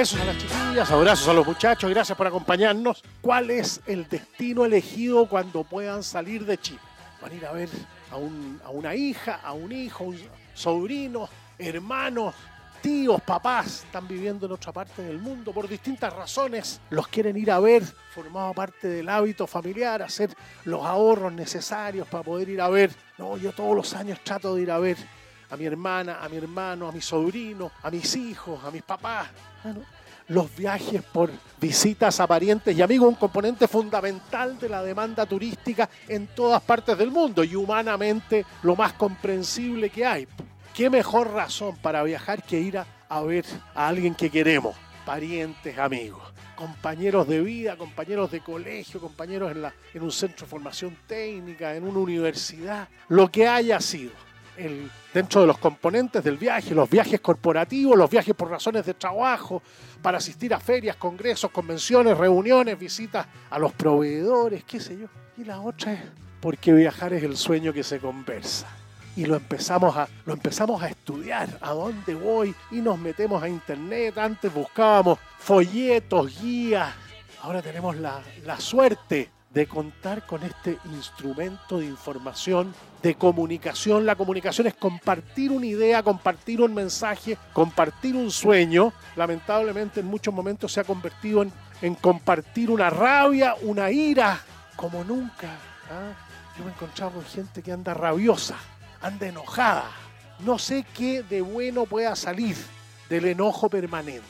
Besos a las chiquillas, abrazos a los muchachos, gracias por acompañarnos. ¿Cuál es el destino elegido cuando puedan salir de Chile? Van a ir a ver a, un- a una hija, a un hijo, un sobrino, hermanos, tíos, papás, están viviendo en otra parte del mundo por distintas razones. Los quieren ir a ver, formado parte del hábito familiar, hacer los ahorros necesarios para poder ir a ver. No, yo todos los años trato de ir a ver a mi hermana, a mi hermano, a mi sobrino, a mis hijos, a mis papás. Los viajes por visitas a parientes y amigos, un componente fundamental de la demanda turística en todas partes del mundo y humanamente lo más comprensible que hay. ¿Qué mejor razón para viajar que ir a, a ver a alguien que queremos? Parientes, amigos, compañeros de vida, compañeros de colegio, compañeros en, la, en un centro de formación técnica, en una universidad, lo que haya sido dentro de los componentes del viaje, los viajes corporativos, los viajes por razones de trabajo, para asistir a ferias, congresos, convenciones, reuniones, visitas a los proveedores, qué sé yo. Y la otra es porque viajar es el sueño que se conversa. Y lo empezamos a, lo empezamos a estudiar, a dónde voy, y nos metemos a internet. Antes buscábamos folletos, guías. Ahora tenemos la, la suerte de contar con este instrumento de información, de comunicación. La comunicación es compartir una idea, compartir un mensaje, compartir un sueño. Lamentablemente en muchos momentos se ha convertido en, compartir una rabia, una ira, como nunca. ¿ah? Yo me he encontrado con gente que anda rabiosa, anda enojada. No sé qué de bueno pueda salir del enojo permanente,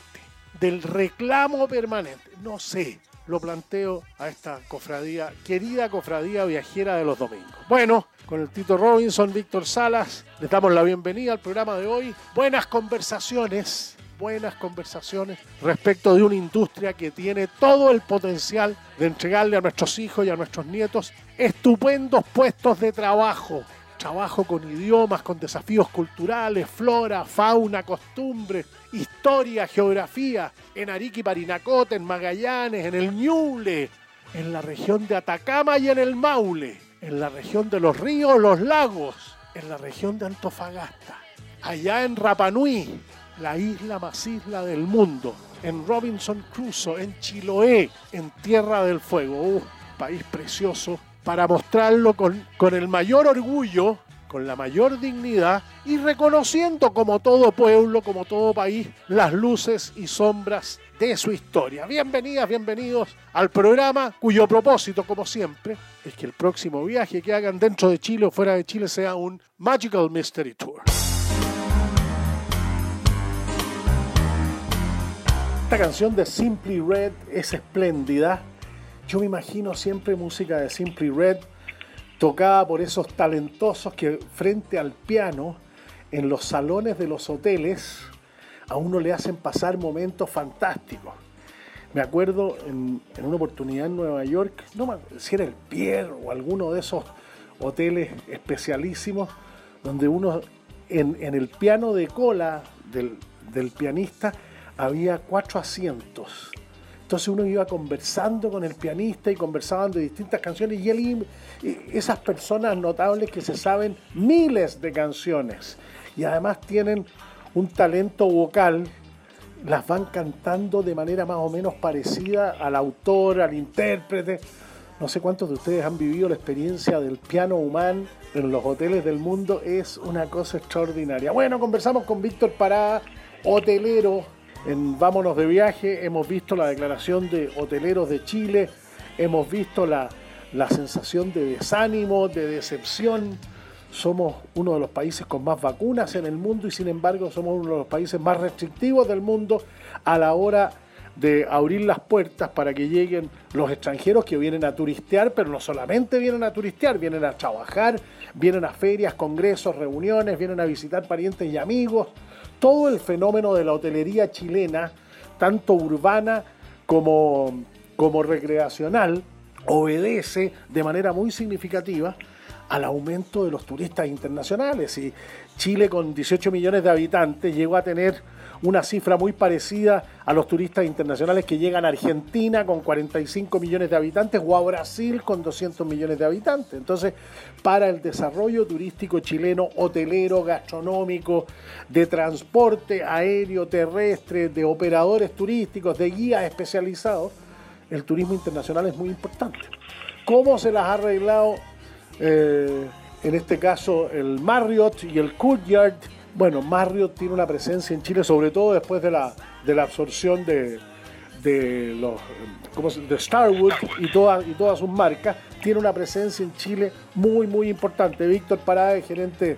del reclamo permanente. No sé lo planteo a esta cofradía, querida cofradía viajera de los domingos. Bueno, con el Tito Robinson, Víctor Salas, les damos la bienvenida al programa de hoy. Buenas conversaciones, buenas conversaciones respecto de una industria que tiene todo el potencial de entregarle a nuestros hijos y a nuestros nietos estupendos puestos de trabajo. Trabajo con idiomas, con desafíos culturales, flora, fauna, costumbres, historia, geografía, en Arica y Parinacote, en Magallanes, en el Ñuble, en la región de Atacama y en el Maule, en la región de los ríos, los lagos, en la región de Antofagasta, allá en Rapanui, la isla más isla del mundo, en Robinson Crusoe, en Chiloé, en Tierra del Fuego, uh, país precioso, para mostrarlo con, con el mayor orgullo, con la mayor dignidad y reconociendo como todo pueblo, como todo país, las luces y sombras de su historia. Bienvenidas, bienvenidos al programa cuyo propósito, como siempre, es que el próximo viaje que hagan dentro de Chile o fuera de Chile sea un Magical Mystery Tour. Esta canción de Simply Red es espléndida. Yo me imagino siempre música de Simply Red tocada por esos talentosos que frente al piano en los salones de los hoteles a uno le hacen pasar momentos fantásticos. Me acuerdo en, una oportunidad en Nueva York, no si era el Pierre o alguno de esos hoteles especialísimos, donde uno en, el piano de cola del pianista había cuatro asientos. Entonces uno iba conversando con el pianista y conversaban de distintas canciones y esas personas notables que se saben miles de canciones, y además tienen un talento vocal, las van cantando de manera más o menos parecida al autor, al intérprete. No sé cuántos de ustedes han vivido la experiencia del piano humano en los hoteles del mundo, es una cosa extraordinaria. Bueno, conversamos con Víctor Pará, hotelero en Vámonos de viaje, hemos visto la declaración de hoteleros de Chile, hemos visto la, la sensación de desánimo, de decepción. Somos uno de los países con más vacunas en el mundo y sin embargo somos uno de los países más restrictivos del mundo a la hora de abrir las puertas para que lleguen los extranjeros que vienen a turistear, pero no solamente vienen a turistear, vienen a trabajar, vienen a ferias, congresos, reuniones, vienen a visitar parientes y amigos. Todo el fenómeno de la hotelería chilena, tanto urbana como, como recreacional, obedece de manera muy significativa al aumento de los turistas internacionales. Y Chile con 18 millones de habitantes llegó a tener una cifra muy parecida a los turistas internacionales que llegan a Argentina con 45 millones de habitantes o a Brasil con 200 millones de habitantes. Entonces, para el desarrollo turístico chileno, hotelero, gastronómico, de transporte aéreo, terrestre, de operadores turísticos, de guías especializados, el turismo internacional es muy importante. ¿Cómo se las ha arreglado eh, en este caso el Marriott y el Courtyard? Bueno, Marriott tiene una presencia en Chile, sobre todo después de la, de la absorción de, de los de Starwood y, todas y todas sus marcas, tiene una presencia en Chile muy, muy importante. Víctor Parada, gerente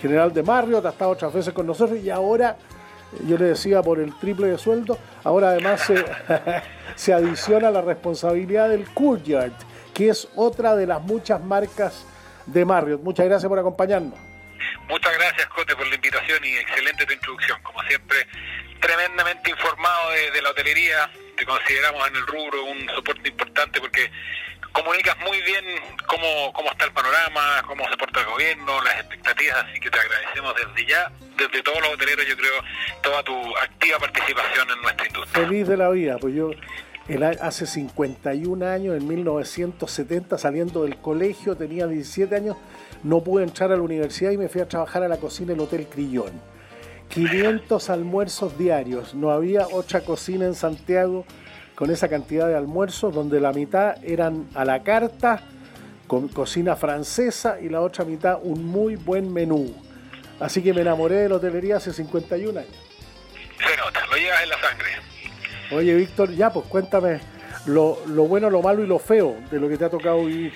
general de Marriott, ha estado otras veces con nosotros y ahora, yo le decía por el triple de sueldo, ahora además se, se adiciona la responsabilidad del Courtyard, que es otra de las muchas marcas de Marriott. Muchas gracias por acompañarnos. Muchas gracias, Cote, por la invitación y excelente tu introducción. Como siempre, tremendamente informado de, la hotelería. Te consideramos en el rubro un soporte importante porque comunicas muy bien cómo, cómo está el panorama, cómo se porta el gobierno, las expectativas, así que te agradecemos desde ya, desde todos los hoteleros, yo creo, toda tu activa participación en nuestra industria. Feliz de la vida, pues yo hace 51 años, en 1970, saliendo del colegio, tenía 17 años, no pude entrar a la universidad y me fui a trabajar a la cocina del Hotel Crillón. 500 almuerzos diarios, no había otra cocina en Santiago con esa cantidad de almuerzos, donde la mitad eran a la carta, con cocina francesa, y la otra mitad un muy buen menú. Así que me enamoré de la hotelería hace 51 años. Se nota, lo llevas en la sangre. Oye, Víctor, ya pues cuéntame lo, lo bueno, lo malo y lo feo de lo que te ha tocado vivir.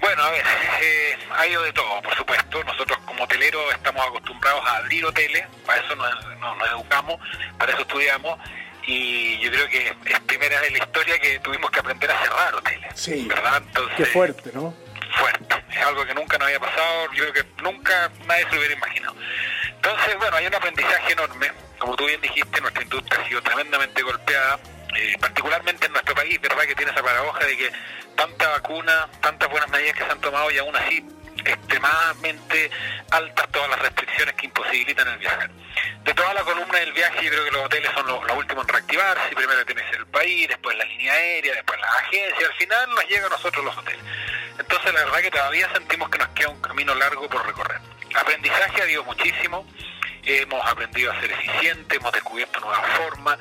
Bueno, a ver, eh, ha ido de todo, por supuesto. Nosotros como hoteleros estamos acostumbrados a abrir hoteles, para eso nos, educamos, para eso estudiamos. Y yo creo que es primera vez en la historia que tuvimos que aprender a cerrar hoteles. Sí. ¿Verdad? Entonces, Qué fuerte, ¿no? Fuerte. Es algo que nunca nos había pasado, yo creo que nunca nadie se lo hubiera imaginado. Entonces, bueno, hay un aprendizaje enorme. Como tú bien dijiste, nuestra industria ha sido tremendamente golpeada eh, particularmente en nuestro país, ¿verdad? Que tiene esa paradoja de que tanta vacuna, tantas buenas medidas que se han tomado y aún así extremadamente altas todas las restricciones que imposibilitan el viaje. De toda la columna del viaje, yo creo que los hoteles son los, últimos en reactivarse. Primero tiene que ser el país, después la línea aérea, después las agencias. Al final nos llega a nosotros los hoteles. Entonces, la verdad que todavía sentimos que nos queda un camino largo por recorrer. Aprendizaje ha habido muchísimo. Hemos aprendido a ser eficientes, hemos descubierto nuevas formas.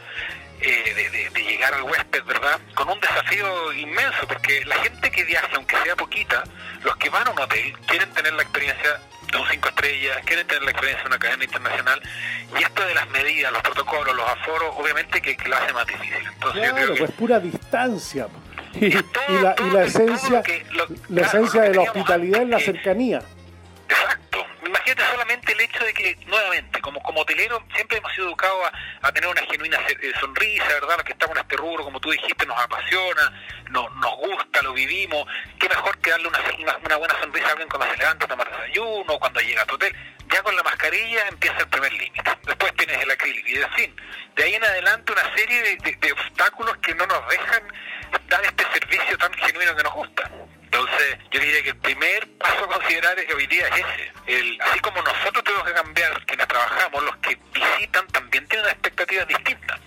Eh, de, llegar al huésped, ¿verdad? Con un desafío inmenso, porque la gente que viaja, aunque sea poquita, los que van a un hotel quieren tener la experiencia de un cinco estrellas, quieren tener la experiencia de una cadena internacional, y esto de las medidas, los protocolos, los aforos, obviamente que, lo hace más difícil. Entonces, claro, pues pura distancia. Y, la, y la esencia, la esencia de la hospitalidad es la cercanía. Exacto. Imagínate solamente el hecho de que, nuevamente, como, como hotelero, siempre hemos sido educados a, tener una genuina eh, sonrisa, ¿verdad? Lo que estamos en este rubro, como tú dijiste, nos apasiona, nos, nos gusta, lo vivimos. Qué mejor que darle una, una, buena sonrisa a alguien cuando se levanta a tomar desayuno, cuando llega a tu hotel. Ya con la mascarilla empieza el primer límite. Después tienes el acrílico. Y de fin, de ahí en adelante una serie de obstáculos que no nos dejan dar este servicio tan genuino que nos gusta. Entonces, yo diría que el primer paso a considerar hoy día es ese. El, así como nosotros tenemos que cambiar, quienes trabajamos, los que visitan también tienen expectativas distintas.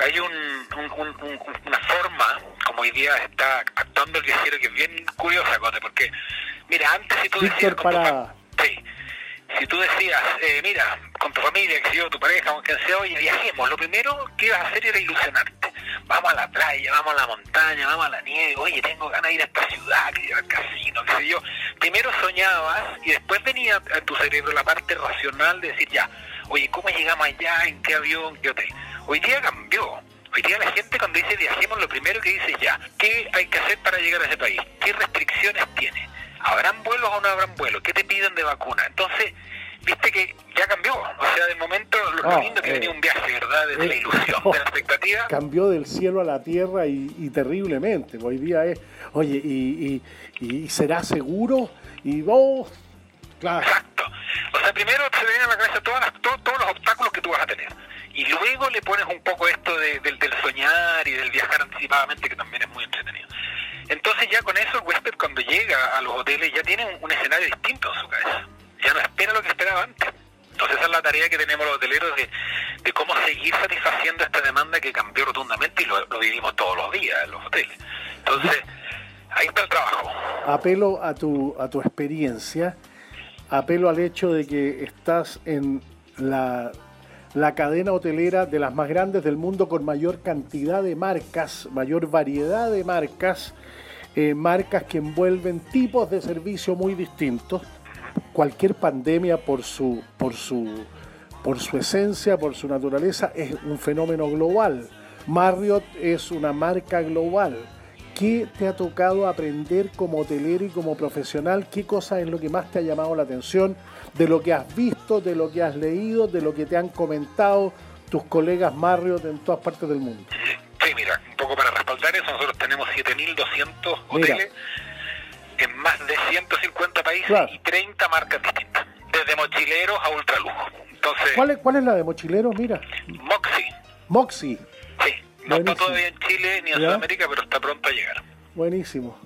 Hay un, una forma, como hoy día está actuando el viajero, que es bien curiosa, Cote, porque, mira, antes si tú decías... para... Sí, si tú decías, eh, mira, con tu familia, que yo, tu pareja, con quien sea, oye, viajemos, lo primero que ibas a hacer era ilusionarte. Vamos a la playa, vamos a la montaña, vamos a la nieve, oye, tengo ganas de ir a esta ciudad, que ir al casino, qué sé yo. Primero soñabas y después venía a tu cerebro la parte racional de decir, ya, oye, ¿cómo llegamos allá? ¿En qué avión? ¿Qué hotel? Hoy día cambió. Hoy día la gente cuando dice viajemos, lo primero que dice ya, ¿qué hay que hacer para llegar a ese país? ¿Qué restricciones tiene? ¿Habrán vuelos o no habrán vuelos? ¿Qué te piden de vacuna? Entonces, viste que ya cambió. O sea, de momento, lo, Ah, lindo que eh, venía un viaje, ¿verdad? Desde la eh, ilusión, de la expectativa. Cambió del cielo a la tierra y, y terriblemente. Hoy día es, oye, y, y- y será seguro? Y vos, claro, Exacto. O sea, primero se te vienen a la cabeza todas las- to- todos los obstáculos que tú vas a tener. Y luego le pones un poco esto de- del, del soñar y del viajar anticipadamente, que también es muy entretenido. Entonces ya con eso el huésped cuando llega a los hoteles ya tiene un, escenario distinto en su cabeza. Ya no espera lo que esperaba antes. Entonces esa es la tarea que tenemos los hoteleros de, de cómo seguir satisfaciendo esta demanda que cambió rotundamente y lo, lo vivimos todos los días en los hoteles. Entonces, ahí está el trabajo. apelo a tu, a tu experiencia, apelo al hecho de que estás en la, la cadena hotelera de las más grandes del mundo con mayor cantidad de marcas, mayor variedad de marcas, eh, marcas que envuelven tipos de servicio muy distintos. Cualquier pandemia por su, por su, por su esencia, por su naturaleza, es un fenómeno global. Marriott es una marca global. ¿Qué te ha tocado aprender como hotelero y como profesional? ¿Qué cosa es lo que más te ha llamado la atención de lo que has visto, de lo que has leído, de lo que te han comentado tus colegas Marriott en todas partes del mundo? Sí, mira, poco para respaldar eso, nosotros tenemos 7.200 Mira. hoteles en más de 150 países Claro. y 30 marcas distintas, desde mochileros a ultralujo. Entonces, ¿Cuál es, cuál es la de mochileros? Mira, Moxie, Moxie. sí, no está todavía en Chile ni en ¿Ya? Sudamérica, pero está pronto a llegar. Buenísimo.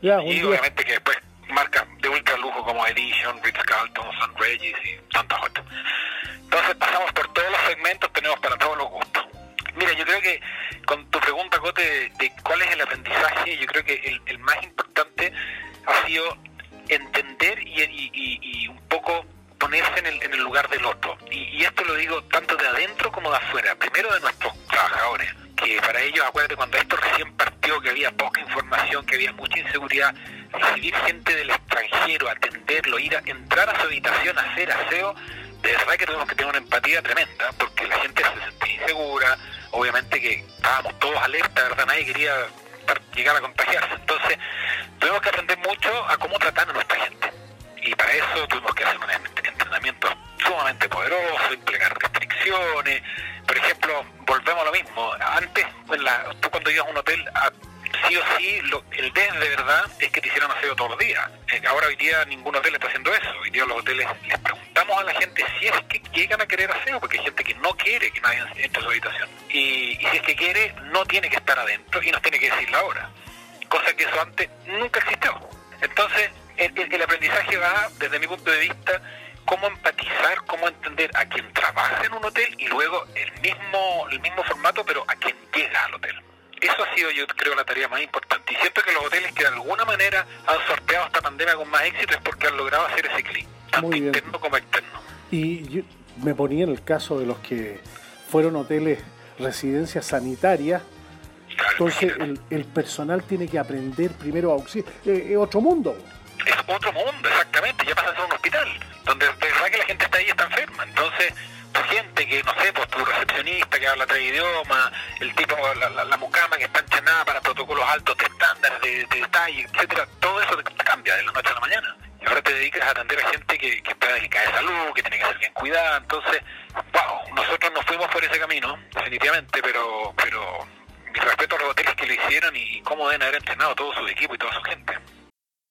Ya, Y obviamente que después marcas de ultralujo como Edition, Ritz Carlton, Sun Regis y tantas otras. Entonces pasamos por todos los segmentos, tenemos para todos los gustos. Mira, yo creo que con tu pregunta, Cote, de, cuál es el aprendizaje, yo creo que el, más importante ha sido entender y, un poco ponerse en el, en el lugar del otro. Y, y esto lo digo tanto de adentro como de afuera. Primero de nuestros trabajadores, que para ellos, acuérdate, cuando esto recién partió, que había poca información, que había mucha inseguridad, recibir gente del extranjero, atenderlo, ir a entrar a su habitación hacer aseo, de verdad que tuvimos que tener una empatía tremenda, porque la gente se sentía insegura, obviamente que estábamos todos alerta, ¿verdad? Nadie quería llegar a contagiarse. Entonces, tuvimos que aprender mucho a cómo tratar a nuestra gente. Y para eso tuvimos que hacer un ent- entrenamiento sumamente poderoso, implementar restricciones. Por ejemplo, volvemos a lo mismo. Antes, en la- tú cuando ibas a un hotel, a- sí o sí, lo- el DES de verdad es que te hicieran aseo todos los días. Eh, ahora hoy día ningún hotel está haciendo eso. Hoy día los hoteles les preguntamos a la gente si es que llegan a querer aseo, porque hay gente que no quiere que nadie entre a su habitación. Y, si es que quiere, no tiene que estar adentro y nos tiene que decir la hora. Cosa que eso antes nunca existió. Entonces, el, el- el aprendizaje va, desde mi punto de vista, cómo empatizar, cómo entender a quien trabaja en un hotel y luego el mismo, el mismo formato, pero a quien llega al hotel. Eso ha sido, yo creo, la tarea más importante. Y siento que los hoteles que de alguna manera han sorteado esta pandemia con más éxito es porque han logrado hacer ese clic, tanto interno como externo. Y yo me ponía en el caso de los que fueron hoteles, residencias sanitarias. Claro, Entonces, el, el personal tiene que aprender primero a auxiliar. Eh, es otro mundo. es otro mundo, exactamente, ya pasa a ser un hospital, donde de verdad que la gente está ahí y está enferma. Entonces, gente que, no sé, pues tu recepcionista que habla tres idiomas, el tipo, la, mucama que está entrenada para protocolos altos de estándares, de, de detalle, etcétera, todo eso te cambia de la noche a la mañana. Y ahora te dedicas a atender a gente que, que está delicada de salud, que tiene que ser bien cuidada. Entonces, wow, nosotros nos fuimos por ese camino, definitivamente, pero, pero mi respeto a los hoteles que lo hicieron y cómo deben haber entrenado todo su equipo y toda su gente.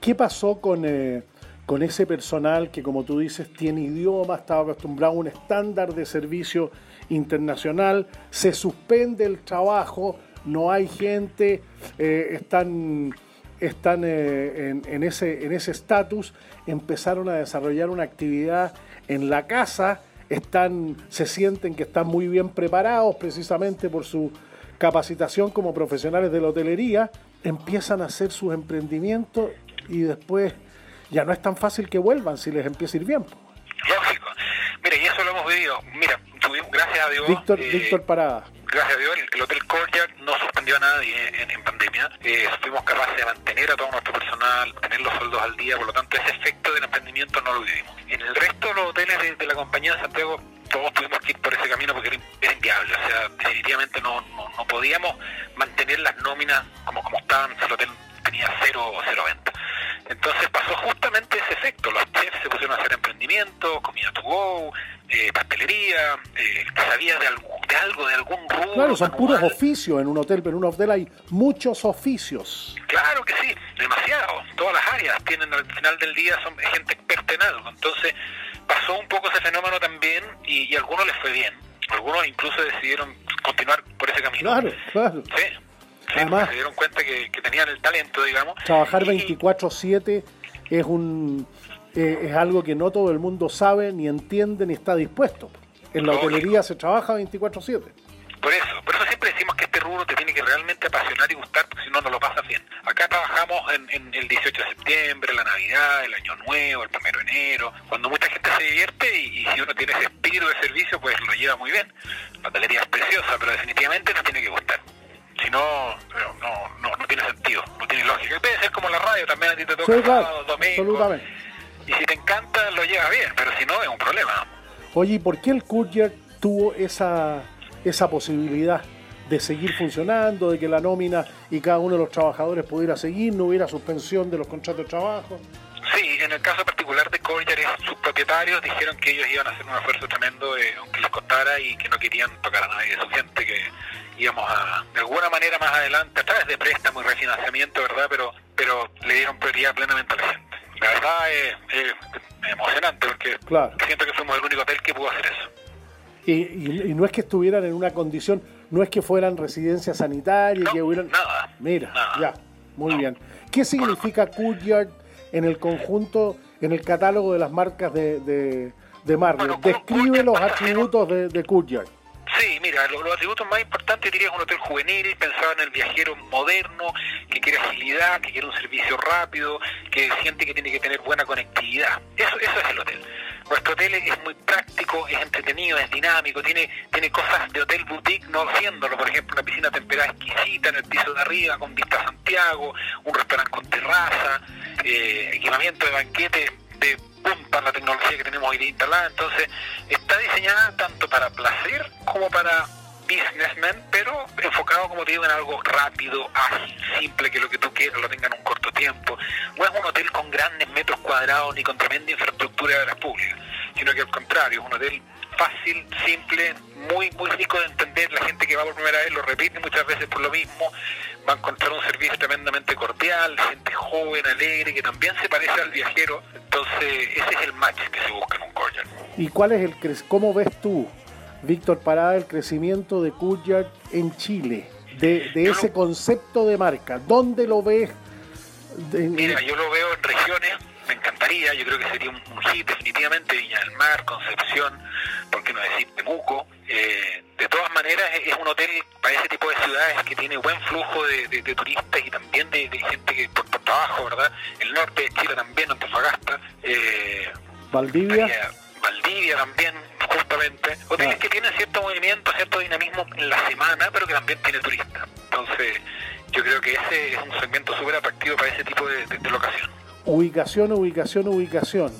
¿Qué pasó con, eh, con ese personal que, como tú dices, tiene idioma, estaba acostumbrado a un estándar de servicio internacional? Se suspende el trabajo, no hay gente, eh, están, están eh, en, en ese estatus, empezaron a desarrollar una actividad en la casa, están, se sienten que están muy bien preparados precisamente por su capacitación como profesionales de la hotelería, empiezan a hacer sus emprendimientos y después ya no es tan fácil que vuelvan si les empieza a ir bien. Lógico. Mira, y eso lo hemos vivido. Mira, tuvimos, gracias a Dios. Víctor, eh, Víctor Parada. Gracias a Dios, el, el Hotel Courtyard no suspendió a nadie en, en pandemia. Eh, fuimos capaces de mantener a todo nuestro personal, tener los sueldos al día, por lo tanto, ese efecto del emprendimiento no lo vivimos. En el resto de los hoteles de, de la compañía de Santiago, todos tuvimos que ir por ese camino porque era, inviable. O sea, definitivamente no, no, no podíamos mantener las nóminas como, como estaban el hotel tenía cero o cero venta. Entonces pasó justamente ese efecto. Los chefs se pusieron a hacer emprendimiento, comida to go, eh, pastelería, eh, sabía de, algo, de algo, de algún rubro. Claro, son puros oficios en un hotel, pero en un hotel hay muchos oficios. Claro que sí, demasiado. Todas las áreas tienen al final del día son gente experta en algo. Entonces pasó un poco ese fenómeno también y, y a algunos les fue bien. Algunos incluso decidieron continuar por ese camino. Claro, claro. Sí. Sí, Además- se dieron cuenta que, que tenían el talento, digamos. Trabajar Y- 24/7 es un eh, es algo que no todo el mundo sabe, ni entiende, ni está dispuesto. En la Lógico. hotelería se trabaja 24/7. Por eso, por eso siempre decimos que este rubro te tiene que realmente apasionar y gustar, porque si no, no lo pasas bien. Acá trabajamos en, en el 18 de septiembre, la Navidad, el Año Nuevo, el 1 de enero, cuando mucha gente se divierte y, y si uno tiene ese espíritu de servicio, pues lo lleva muy bien. La hotelería es preciosa, pero definitivamente te tiene que gustar. Si no, no, no, tiene sentido, no tiene lógica. Puede ser como la radio, también a ti te toca Sí, claro, sábado, domingo. absolutamente. Y si te encanta, lo llevas bien, pero si no, es un problema. Oye, ¿y por qué el Courier tuvo esa, esa posibilidad de seguir funcionando, de que la nómina y cada uno de los trabajadores pudiera seguir, no hubiera suspensión de los contratos de trabajo? Sí, en el caso particular de Collier, sus propietarios dijeron que ellos iban a hacer un esfuerzo tremendo, eh, aunque les costara, y que no querían tocar a nadie de su gente, que íbamos a, de alguna manera más adelante, a través de préstamo y refinanciamiento, ¿verdad? Pero pero le dieron prioridad plenamente a la gente. La verdad es, es emocionante, porque Claro. siento que fuimos el único hotel que pudo hacer eso. Y, y- y no es que estuvieran en una condición, no es que fueran residencia sanitaria, No, que hubieran... nada, Mira, nada. ya, muy No. bien. ¿Qué significa Courtyard en el conjunto, en el catálogo de las marcas de, de, de? Bueno, Describe los atributos de, de Courtyard. Sí, mira, lo- los, atributos más importantes diría es un hotel juvenil, pensado en el viajero moderno, que quiere agilidad, que quiere un servicio rápido, que siente que tiene que tener buena conectividad. Eso, eso es el hotel. Nuestro hotel es muy práctico, es entretenido, es dinámico, tiene, tiene cosas de hotel boutique no siéndolo, por ejemplo, una piscina temperada exquisita en el piso de arriba con vista a Santiago, un restaurante con terraza, eh, equipamiento de banquete de punta la tecnología que tenemos hoy día instalada, entonces está diseñada tanto para placer como para businessmen, pero enfocado, como te digo, en algo rápido, ágil, simple, que lo que tú quieras lo tenga en un corto tiempo. No es un hotel con grandes metros cuadrados ni con tremenda infraestructura de obras públicas, sino que al contrario, es un hotel fácil, simple, muy muy rico de entender. La gente que va por primera vez lo repite muchas veces por lo mismo. Va a encontrar un servicio tremendamente cordial, gente joven, alegre, que también se parece al viajero. Entonces, ese es el match que se busca en un Courtyard. ¿Y cuál es el cre- cómo ves tú, Víctor Parada, el crecimiento de Courtyard en Chile? De, de ese lo- concepto de marca. ¿Dónde lo ves Mira, yo lo veo en regiones, me encantaría, yo creo que sería un, hit definitivamente, Viña del Mar, Concepción, ¿por qué no decir Temuco? Eh, de todas maneras, es un hotel para ese tipo de ciudades que tiene buen flujo de, turistas y también de, gente que por, trabajo, ¿verdad? El norte de Chile también, Antofagasta. Eh, Valdivia. Valdivia también, justamente. Hoteles ah. que tienen cierto movimiento, cierto dinamismo en la semana, pero que también tiene turistas. Entonces, yo creo que ese es un segmento súper atractivo para ese tipo de, locación. Ubicación, ubicación, ubicación.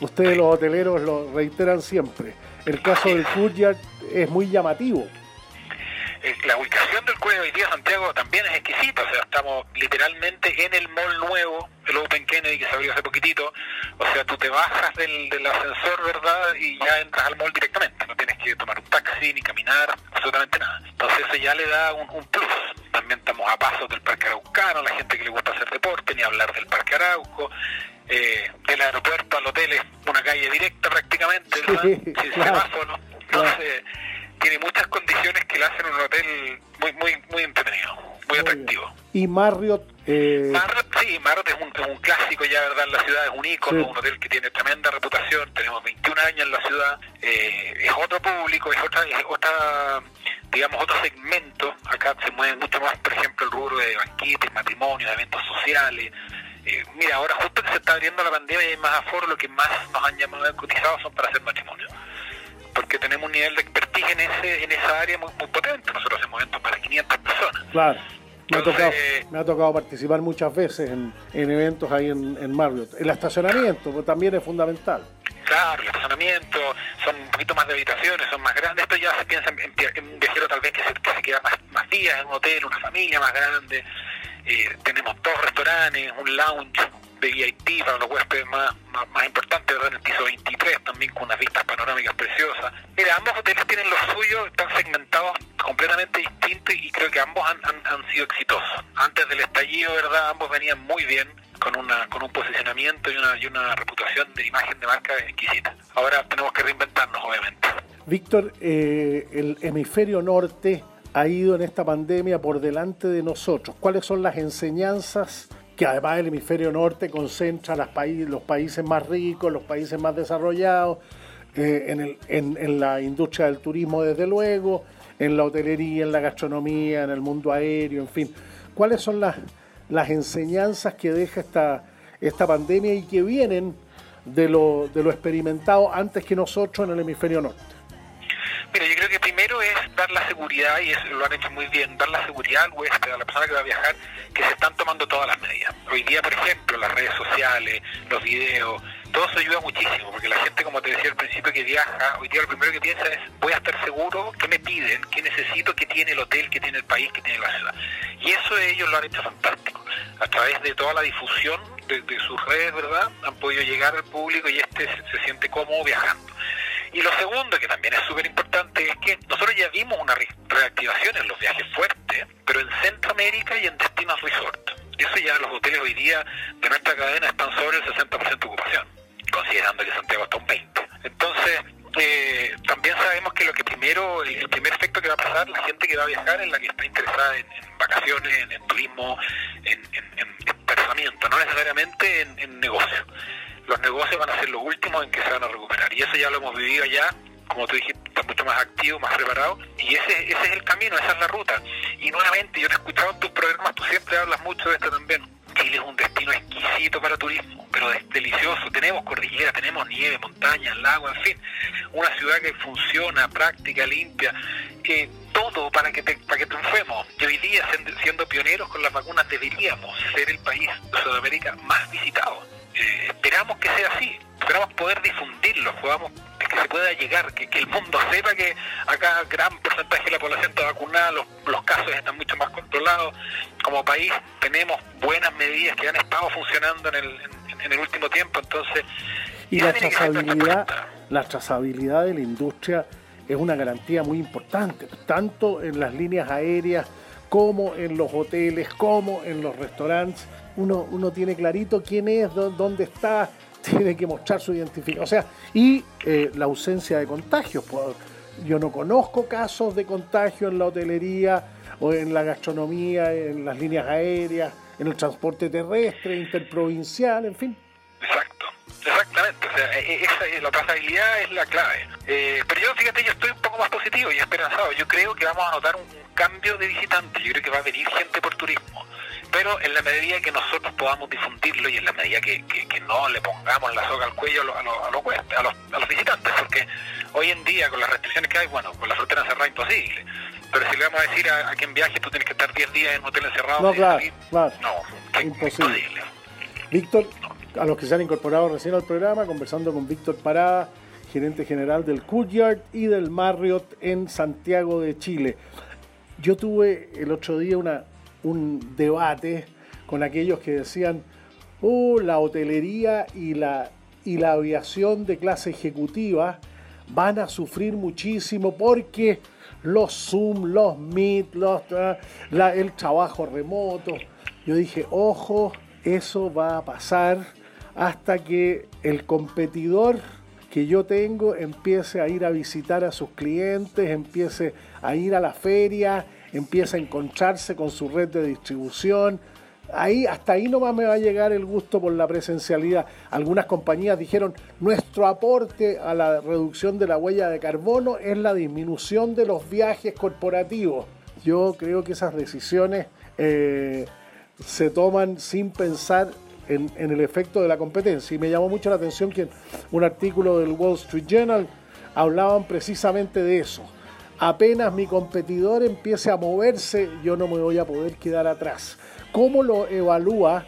Ustedes los hoteleros lo reiteran siempre. El caso del Courtyard es muy llamativo. La ubicación del cuello hoy día Santiago también es exquisita, o sea, estamos literalmente en el mall nuevo, el Open Kennedy que se abrió hace poquitito, o sea, tú te bajas del, del ascensor, ¿verdad? Y ya entras al mall directamente, no tienes que tomar un taxi ni caminar, absolutamente nada. Entonces eso ya le da un, plus. También estamos a pasos del Parque Araucano, la gente que le gusta hacer deporte, ni hablar del Parque Arauco. Eh, del aeropuerto al hotel es una calle directa prácticamente, ¿verdad? Sin semáforo. Entonces, tiene muchas condiciones que le hacen un hotel muy muy muy entretenido, muy, atractivo. Y Marriott, eh... Marriott sí, Marriott es un, clásico ya, ¿verdad? En la ciudad es un ícono, un hotel que tiene tremenda reputación, tenemos 21 años en la ciudad, eh, es otro público, es otra, es otra, digamos, otro segmento, acá se mueve mucho más, por ejemplo, el rubro de banquetes, matrimonios, eventos sociales, eh, mira, ahora justo que se está abriendo la pandemia y hay más aforo, lo que más nos han llamado cotizado son para hacer matrimonio porque tenemos un nivel de expertise en ese en esa área muy, potente. Nosotros hacemos eventos para 500 personas. Claro. Me, ha tocado, me ha tocado participar muchas veces en, eventos ahí en, en, Marriott. El estacionamiento pues, también es fundamental. Claro, el estacionamiento, son un poquito más de habitaciones, son más grandes. Esto ya se piensa en, un viajero tal vez que se, queda más, más días en un hotel, una familia más grande. Eh, tenemos dos restaurantes, un lounge, de VIP para los huéspedes más, más, importantes, ¿verdad? En el piso 23 también con unas vistas panorámicas preciosas. Mira, ambos hoteles tienen lo suyo, están segmentados completamente distintos y creo que ambos han, han, sido exitosos. Antes del estallido, ¿verdad? Ambos venían muy bien con una con un posicionamiento y una, y una reputación de imagen de marca exquisita. Ahora tenemos que reinventarnos, obviamente. Víctor, eh, el hemisferio norte ha ido en esta pandemia por delante de nosotros. ¿Cuáles son las enseñanzas que además el hemisferio norte concentra los países más ricos, los países más desarrollados, eh, en, la industria del turismo desde luego, en la hotelería, en la gastronomía, en el mundo aéreo, en fin. ¿Cuáles son las, enseñanzas que deja esta, esta pandemia y que vienen de lo, de lo experimentado antes que nosotros en el hemisferio norte? Mira, yo creo que primero es dar la seguridad, y eso lo han hecho muy bien, dar la seguridad al huésped, a la persona que va a viajar, que se están tomando todas las medidas. Hoy día, por ejemplo, las redes sociales, los videos, todo eso ayuda muchísimo, porque la gente, como te decía al principio, que viaja, hoy día lo primero que piensa es, voy a estar seguro, qué me piden, qué necesito, qué tiene el hotel, qué tiene el país, qué tiene la ciudad. Y eso ellos lo han hecho fantástico. A través de toda la difusión de, sus redes, ¿verdad? Han podido llegar al público y este se siente cómodo viajando. Y lo segundo, que también es súper importante, es que nosotros ya vimos una reactivación en los viajes fuertes, pero en Centroamérica y en destinos resort. Eso ya los hoteles hoy día de nuestra cadena están sobre el 60% de ocupación, considerando que Santiago está un 20%. Entonces, eh, también sabemos que lo que primero, el, primer efecto que va a pasar, la gente que va a viajar es la que está interesada en, vacaciones, en, turismo, en, en, no necesariamente en negocio los negocios van a ser los últimos en que se van a recuperar. Y eso ya lo hemos vivido ya, como tú dijiste, está mucho más activo, más preparado. Y ese, ese es el camino, esa es la ruta. Y nuevamente, yo te he escuchado en tus programas, tú siempre hablas mucho de esto también. Chile es un destino exquisito para turismo, pero delicioso. Tenemos cordillera, tenemos nieve, montañas, lago, en fin. Una ciudad que funciona, práctica, limpia. que todo para que, para que triunfemos. Y hoy día, siendo pioneros con las vacunas, deberíamos ser el país de Sudamérica más visitado eh, esperamos que sea así, esperamos poder difundirlo, podamos, que se pueda llegar, que, el mundo sepa que acá gran porcentaje de la población está vacunada, los, los casos están mucho más controlados. Como país tenemos buenas medidas que han estado funcionando en el, en, el último tiempo, entonces... Y la trazabilidad, la trazabilidad de la industria es una garantía muy importante, tanto en las líneas aéreas como en los hoteles, como en los restaurantes uno, uno tiene clarito quién es, dónde está, tiene que mostrar su identificación. O sea, y eh, la ausencia de contagios. Yo no conozco casos de contagio en la hotelería o en la gastronomía, en las líneas aéreas. en el transporte terrestre, interprovincial, en fin. Exacto, exactamente. O sea, e, e, esa, la trazabilidad es la clave. Eh, pero yo, fíjate, yo estoy un poco más positivo y esperanzado. Yo creo que vamos a notar un cambio de visitantes. Yo creo que va a venir gente por turismo pero en la medida que nosotros podamos difundirlo y en la medida que, no le pongamos la soga al cuello a, a, los, visitantes, porque hoy en día con las restricciones que hay, bueno, con la frontera cerrada imposible, pero si le vamos a decir a, quien viaje tú tienes que estar 10 días en un hotel encerrado, no, claro, claro. no, imposible. Víctor, a los que se han incorporado recién al programa, conversando con Víctor Parada, gerente general del Courtyard y del Marriott en Santiago de Chile. Yo tuve el otro día una, un debate con aquellos que decían, oh, la hotelería y la, y la aviación de clase ejecutiva van a sufrir muchísimo porque los Zoom, los Meet, los, ah, el trabajo remoto. Yo dije, ojo, eso va a pasar hasta que el competidor que yo tengo empiece a ir a visitar a sus clientes, empiece a ir a la feria, empieza a encontrarse con su red de distribución. Ahí, hasta ahí nomás me va a llegar el gusto por la presencialidad. Algunas compañías dijeron, nuestro aporte a la reducción de la huella de carbono es la disminución de los viajes corporativos. Yo creo que esas decisiones eh, se toman sin pensar en, en, el efecto de la competencia. Y me llamó mucho la atención que un artículo del Wall Street Journal hablaban precisamente de eso apenas mi competidor empiece a moverse, yo no me voy a poder quedar atrás. ¿Cómo lo evalúa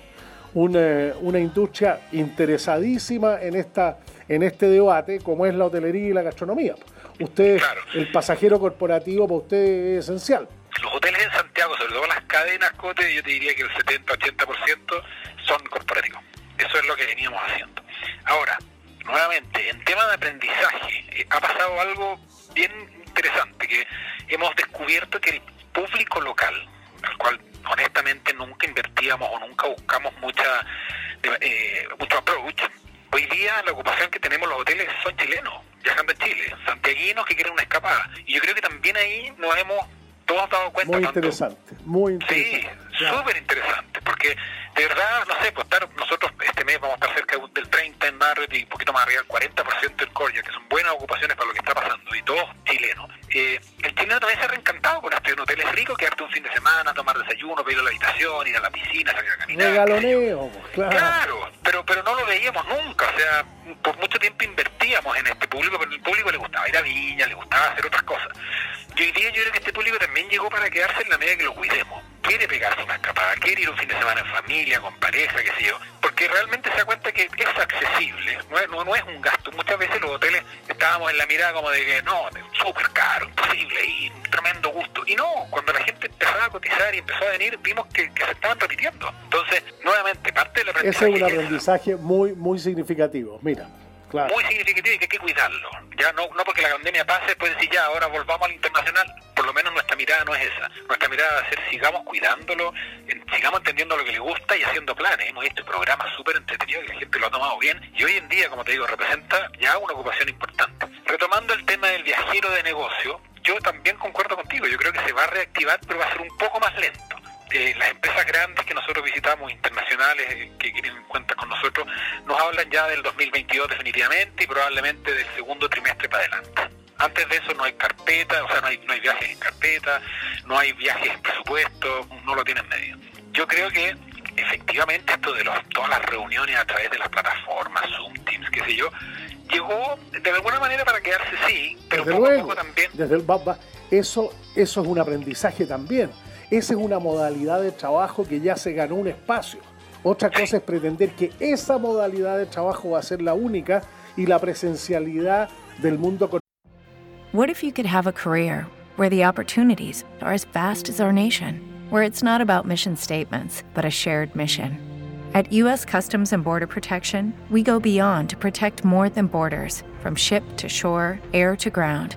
una, industria interesadísima en, esta, en este debate, como es la hotelería y la gastronomía? Usted, el pasajero corporativo, para usted es esencial. Los hoteles en Santiago, sobre todo las cadenas Cote, yo te diría que el 70-80% son corporativos. Eso es lo que veníamos haciendo. Ahora, nuevamente, en tema de aprendizaje, eh, ha pasado algo bien interesante, que hemos descubierto que el público local, al cual honestamente nunca invertíamos o nunca buscamos mucha eh, mucho approach, hoy día la ocupación que tenemos los hoteles son chilenos, viajando a Chile, santiaguinos que quieren una escapada. Y yo creo que también ahí nos hemos todos dado cuenta. Muy interesante, muy interesante. Sí, súper interesante, porque de verdad, no sé, pues estar, nosotros este mes vamos a estar cerca del 30 en Marriott y un poquito más arriba, el 40% del Coria, que son buenas ocupaciones para lo que está pasando, y todos chilenos. Eh, el chileno también se ha reencantado con esto en hoteles ricos, quedarte un fin de semana, tomar desayuno, pedir a la habitación, ir a la piscina, salir a caminar. Regaloneo, claro. Claro, pero, pero no lo veíamos nunca, o sea, por mucho tiempo invertíamos en este público, pero el público le gustaba ir a Viña, le gustaba hacer otras cosas. Y hoy día yo creo que este público también llegó para quedarse en la medida que lo cuidemos. Quiere pegarse una escapada, quiere ir un fin de semana en familia, con pareja, qué sé yo, porque realmente se da cuenta que es accesible, no es, no, es un gasto. Muchas veces los hoteles estábamos en la mirada como de que no, súper caro, imposible, y un tremendo gusto. Y no, cuando la gente empezaba a cotizar y empezó a venir, vimos que, se estaban repitiendo. Entonces, nuevamente, parte del aprendizaje. Ese es un aprendizaje muy, muy significativo. Mira muy significativo y que hay que cuidarlo. Ya no, no porque la pandemia pase, pues decir ya, ahora volvamos al internacional. Por lo menos nuestra mirada no es esa. Nuestra mirada va a ser sigamos cuidándolo, sigamos entendiendo lo que le gusta y haciendo planes. Hemos hecho programas súper entretenidos y la gente lo ha tomado bien. Y hoy en día, como te digo, representa ya una ocupación importante. Retomando el tema del viajero de negocio, yo también concuerdo contigo. Yo creo que se va a reactivar, pero va a ser un poco más lento las empresas grandes que nosotros visitamos, internacionales, eh, que quieren cuenta con nosotros, nos hablan ya del 2022 definitivamente y probablemente del segundo trimestre para adelante. Antes de eso no hay carpeta, o sea, no hay, no hay viajes en carpeta, no hay viajes en presupuesto, no lo tienen medio. Yo creo que efectivamente esto de los, todas las reuniones a través de las plataformas, Zoom, Teams, qué sé yo, llegó de alguna manera para quedarse sí, pero desde poco luego, a poco también. Desde el, eso, eso es un aprendizaje también esa es una modalidad de trabajo que ya se ganó un espacio. Otra cosa es pretender que esa modalidad de trabajo va a ser la única y la presencialidad del mundo. What if you could have a career where the opportunities are as vast as our nation, where it's not about mission statements, but a shared mission? At U.S. Customs and Border Protection, we go beyond to protect more than borders, from ship to shore, air to ground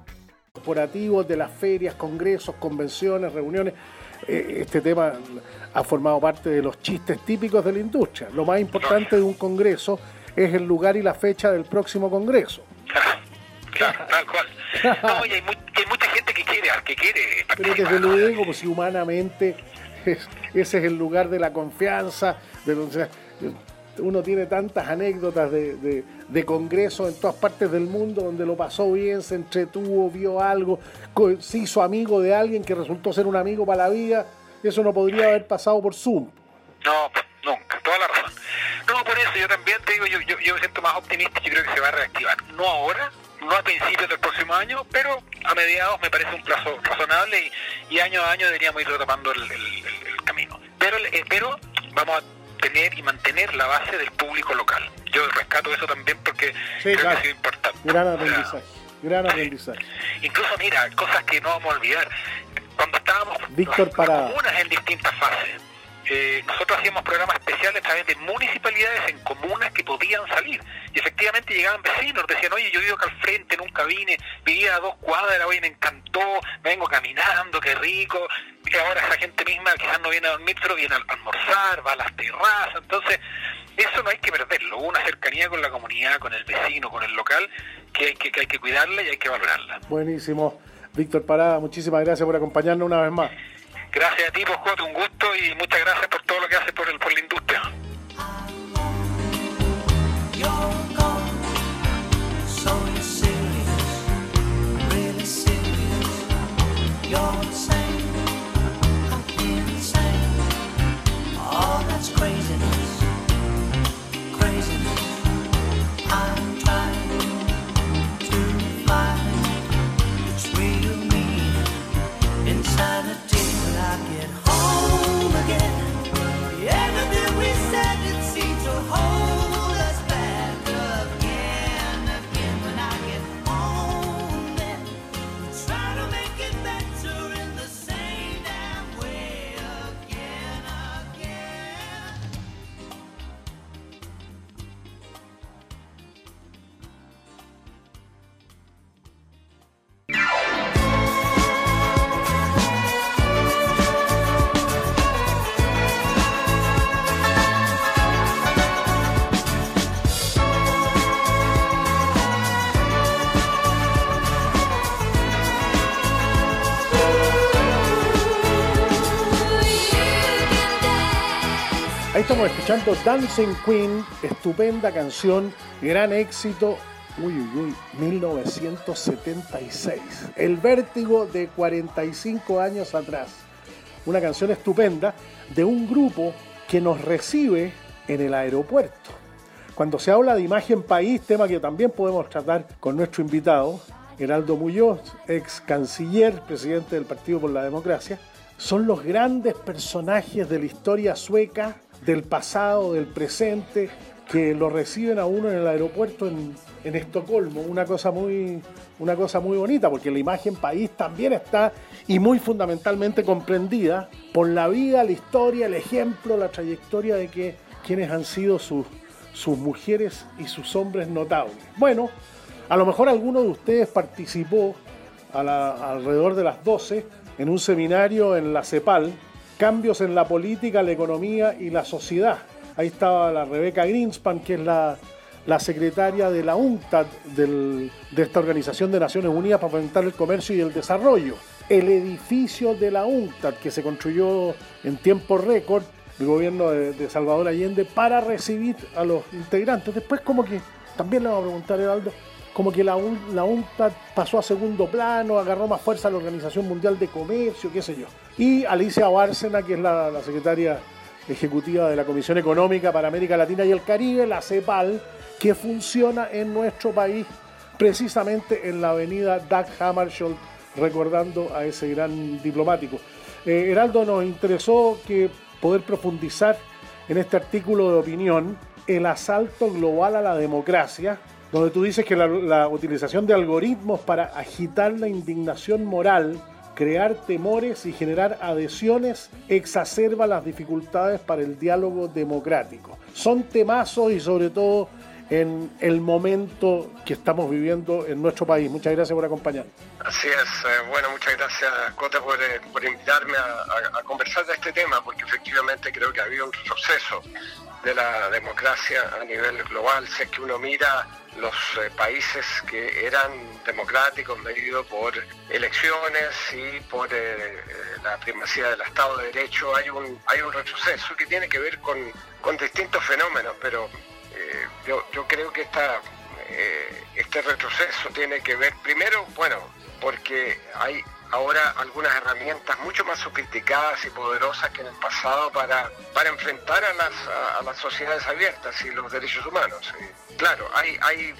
Corporativos, de las ferias, congresos, convenciones, reuniones. Eh, Este tema ha formado parte de los chistes típicos de la industria. Lo más importante de un congreso es el lugar y la fecha del próximo congreso. Claro, tal cual. No, y hay, mu- hay mucha gente que quiere, que quiere Pero desde luego, pues si humanamente es- ese es el lugar de la confianza, de donde uno tiene tantas anécdotas de, de, de congresos en todas partes del mundo donde lo pasó bien, se entretuvo, vio algo, se hizo amigo de alguien que resultó ser un amigo para la vida. Eso no podría haber pasado por Zoom. No, pues, nunca, toda la razón. No, por eso yo también te digo, yo, yo, yo me siento más optimista y creo que se va a reactivar. No ahora, no a principios del próximo año, pero a mediados me parece un plazo razonable y, año a año deberíamos ir retomando el, el- camino. Pero, pero vamos a tener y mantener la base del público local. Yo rescato eso también porque creo claro. que ha sido importante. Gran aprendizaje, gran aprendizaje. Incluso, mira, cosas que no vamos a olvidar. Cuando estábamos Víctor las Parada. comunas en distintas fases, eh, nosotros hacíamos programas especiales a través de municipalidades en comunas que podían salir. Y efectivamente llegaban vecinos, decían, oye, yo vivo acá al frente, nunca vine, vivía a dos cuadras, oye, me encantó, vengo caminando, qué rico. Y ahora esa gente misma quizás no viene a dormir, pero viene a almorzar, va a las terrazas. Entonces, eso no hay que perderlo. Una cercanía con la comunidad, con el vecino, con el local, que hay que, que hay que cuidarla y hay que valorarla. Buenísimo. Víctor Parada, muchísimas gracias por acompañarnos una vez más. Gracias a ti, pues, Joto, un gusto y muchas gracias por todo lo que haces por, el, por la industria. Estamos escuchando Dancing Queen, estupenda canción, gran éxito. Uy, uy, uy, 1976. El vértigo de 45 años atrás. Una canción estupenda de un grupo que nos recibe en el aeropuerto. Cuando se habla de imagen país, tema que también podemos tratar con nuestro invitado, Geraldo Muñoz, ex canciller, presidente del Partido por la Democracia, son los grandes personajes de la historia sueca, del pasado, del presente, que lo reciben a uno en el aeropuerto en, Estocolmo. Una cosa, muy, una cosa muy bonita, porque la imagen país también está y muy fundamentalmente comprendida por la vida, la historia, el ejemplo, la trayectoria de que quienes han sido sus, sus mujeres y sus hombres notables. Bueno, a lo mejor alguno de ustedes participó a la- alrededor de las 12 en un seminario en la CEPAL, Cambios en la política, la economía y la sociedad. Ahí estaba la Rebeca Greenspan, que es la, la secretaria de la UNCTAD, de esta Organización de Naciones Unidas para fomentar el comercio y el desarrollo. El edificio de la UNCTAD, que se construyó en tiempo récord, el gobierno de, de Salvador Allende, para recibir a los integrantes. Después como que, también le vamos a preguntar, Heraldo, como que la, la pasó a segundo plano, agarró más fuerza a la Organización Mundial de Comercio, qué sé yo. Y Alicia Bárcena, que es la, secretaria ejecutiva de la Comisión Económica para América Latina y el Caribe, la CEPAL, que funciona en nuestro país precisamente en la avenida Dag Hammarskjöld, recordando a ese gran diplomático. Eh, Heraldo, nos interesó que poder profundizar en este artículo de opinión el asalto global a la democracia, donde tú dices que la, utilización de algoritmos para agitar la indignación moral crear temores y generar adhesiones exacerba las dificultades para el diálogo democrático. Son temazos y sobre todo en el momento que estamos viviendo en nuestro país. Muchas gracias por acompañar. Así es, eh, bueno, muchas gracias Cota por, eh, invitarme a, a- a conversar de este tema, porque efectivamente creo que ha habido un retroceso de la democracia a nivel global. Si es que uno mira los eh, países que eran democráticos medidos por elecciones y por eh, eh, la primacía del Estado de Derecho, hay un, hay un retroceso que tiene que ver con, con distintos fenómenos, pero yo, yo creo que esta, este retroceso tiene que ver primero, bueno, porque hay ahora algunas herramientas mucho más sofisticadas y poderosas que en el pasado para, para enfrentar a las, a, a las sociedades abiertas y los derechos humanos. Claro, hay, hay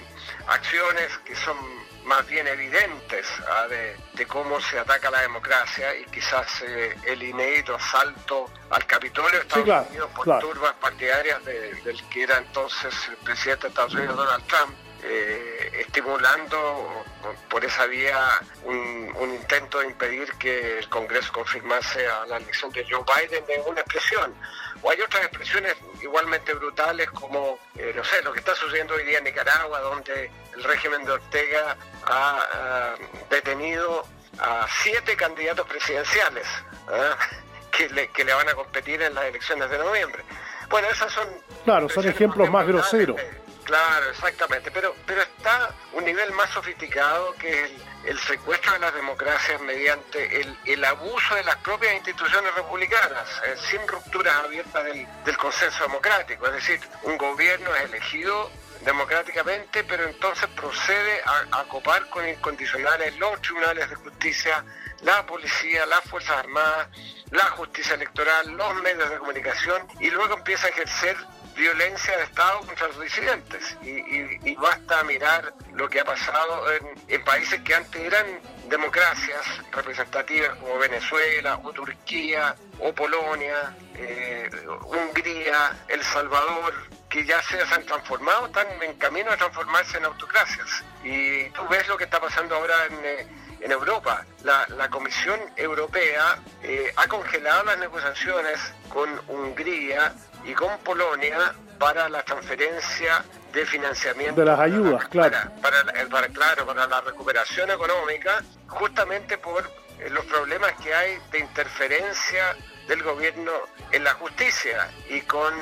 acciones que son más bien evidentes ah, de, de cómo se ataca la democracia y quizás eh, el inédito asalto al Capitolio de Estados claro, Unidos por claro. turbas partidarias de- del que era entonces el presidente de Estados Unidos, Donald Trump, eh, estimulando por esa vía un, un intento de impedir que el Congreso confirmase a la elección de Joe Biden de una expresión. O hay otras expresiones igualmente brutales como, eh, no sé, lo que está sucediendo hoy día en Nicaragua, donde el régimen de Ortega ha detenido a siete candidatos presidenciales ¿ah? que, le, que le van a competir en las elecciones de noviembre. Bueno, esas son Claro, son ejemplos más groseros. Claro, exactamente, pero, pero está un nivel más sofisticado que el, el secuestro de las democracias mediante el, el abuso de las propias instituciones republicanas, eh, sin rupturas abiertas del, del consenso democrático. Es decir, un gobierno es elegido democráticamente, pero entonces procede a, a copar con incondicionales los tribunales de justicia, la policía, las Fuerzas Armadas, la justicia electoral, los medios de comunicación, y luego empieza a ejercer violencia de Estado contra los disidentes. Y, basta mirar lo que ha pasado en, países que antes eran democracias representativas como Venezuela o Turquía o Polonia, eh, Hungría, El Salvador, que ya se han transformado, están en camino a transformarse en autocracias. Y tú ves lo que está pasando ahora en... eh, Europa. La, la Comisión Europea eh, ha congelado las negociaciones con Hungría y con Polonia para la transferencia de financiamiento De las ayudas, claro. para, la- para- claro, para la recuperación económica, justamente por eh, los problemas que hay de interferencia del gobierno en la justicia y con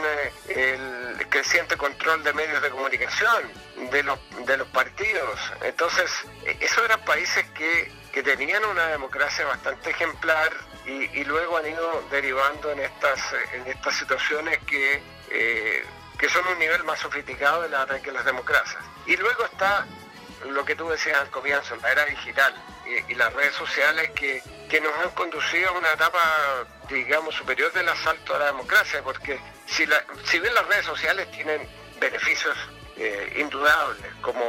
eh, el creciente control de medios de comunicación de los, de los partidos. Entonces, eh, esos eran países que, que tenían una democracia bastante ejemplar y, luego han ido derivando en estas, en estas situaciones que, eh, que son un nivel más sofisticado de la que las democracias. Y luego está lo que tú decías al comienzo, la era digital y, las redes sociales que, que nos han conducido a una etapa, digamos, superior del asalto a la democracia, porque si, bien las redes sociales tienen beneficios eh, indudables, como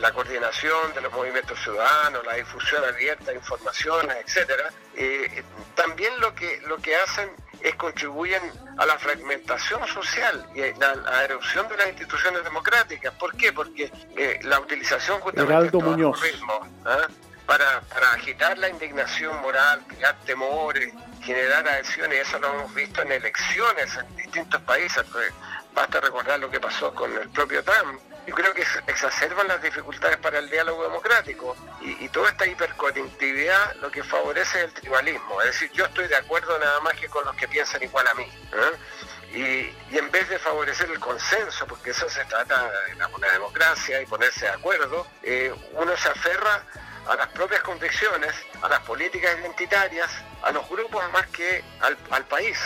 la coordinación de los movimientos ciudadanos, la difusión abierta de informaciones, etcétera, eh, también lo que, lo que hacen es contribuyen a la fragmentación social y a la, erosión de las instituciones democráticas. ¿Por qué? Porque eh, la utilización justamente Heraldo de estos Muñoz. algoritmos, ¿ah? para, para agitar la indignación moral, crear temores, generar adhesiones, eso lo hemos visto en elecciones en distintos países. pues, basta recordar lo que pasó con el propio Trump. Yo creo que exacerban las dificultades para el diálogo democrático y, toda esta hiperconectividad lo que favorece es el tribalismo. Es decir, yo estoy de acuerdo nada más que con los que piensan igual a mí. ¿eh? Y, en vez de favorecer el consenso, porque eso se trata de la, democracia y ponerse de acuerdo, eh, uno se aferra a las propias convicciones, a las políticas identitarias, a los grupos más que al país.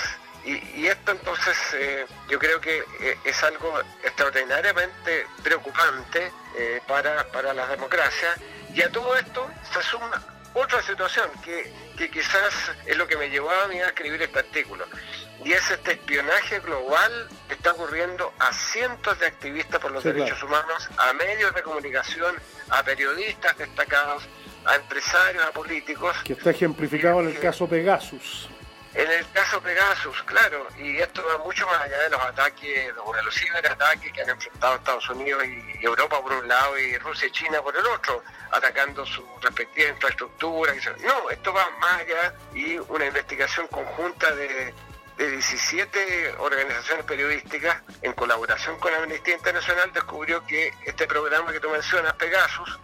Y, y esto entonces eh, yo creo que eh, es algo extraordinariamente preocupante eh, para, para las democracias. Y a todo esto se suma otra situación que, que quizás es lo que me llevó a mí a escribir este artículo. Y es este espionaje global que está ocurriendo a cientos de activistas por los Sí, derechos humanos, a medios de comunicación, a periodistas destacados, a empresarios, a políticos. Que está ejemplificado en el caso Pegasus. En el caso Pegasus, claro, y esto va mucho más allá de los ataques, de los ciberataques que han enfrentado Estados Unidos y Europa por un lado y Rusia y China por el otro, atacando su respectiva infraestructura. No, esto va más allá y una investigación conjunta de, de 17 organizaciones periodísticas en colaboración con Amnistía Internacional descubrió que este programa que tú mencionas, Pegasus,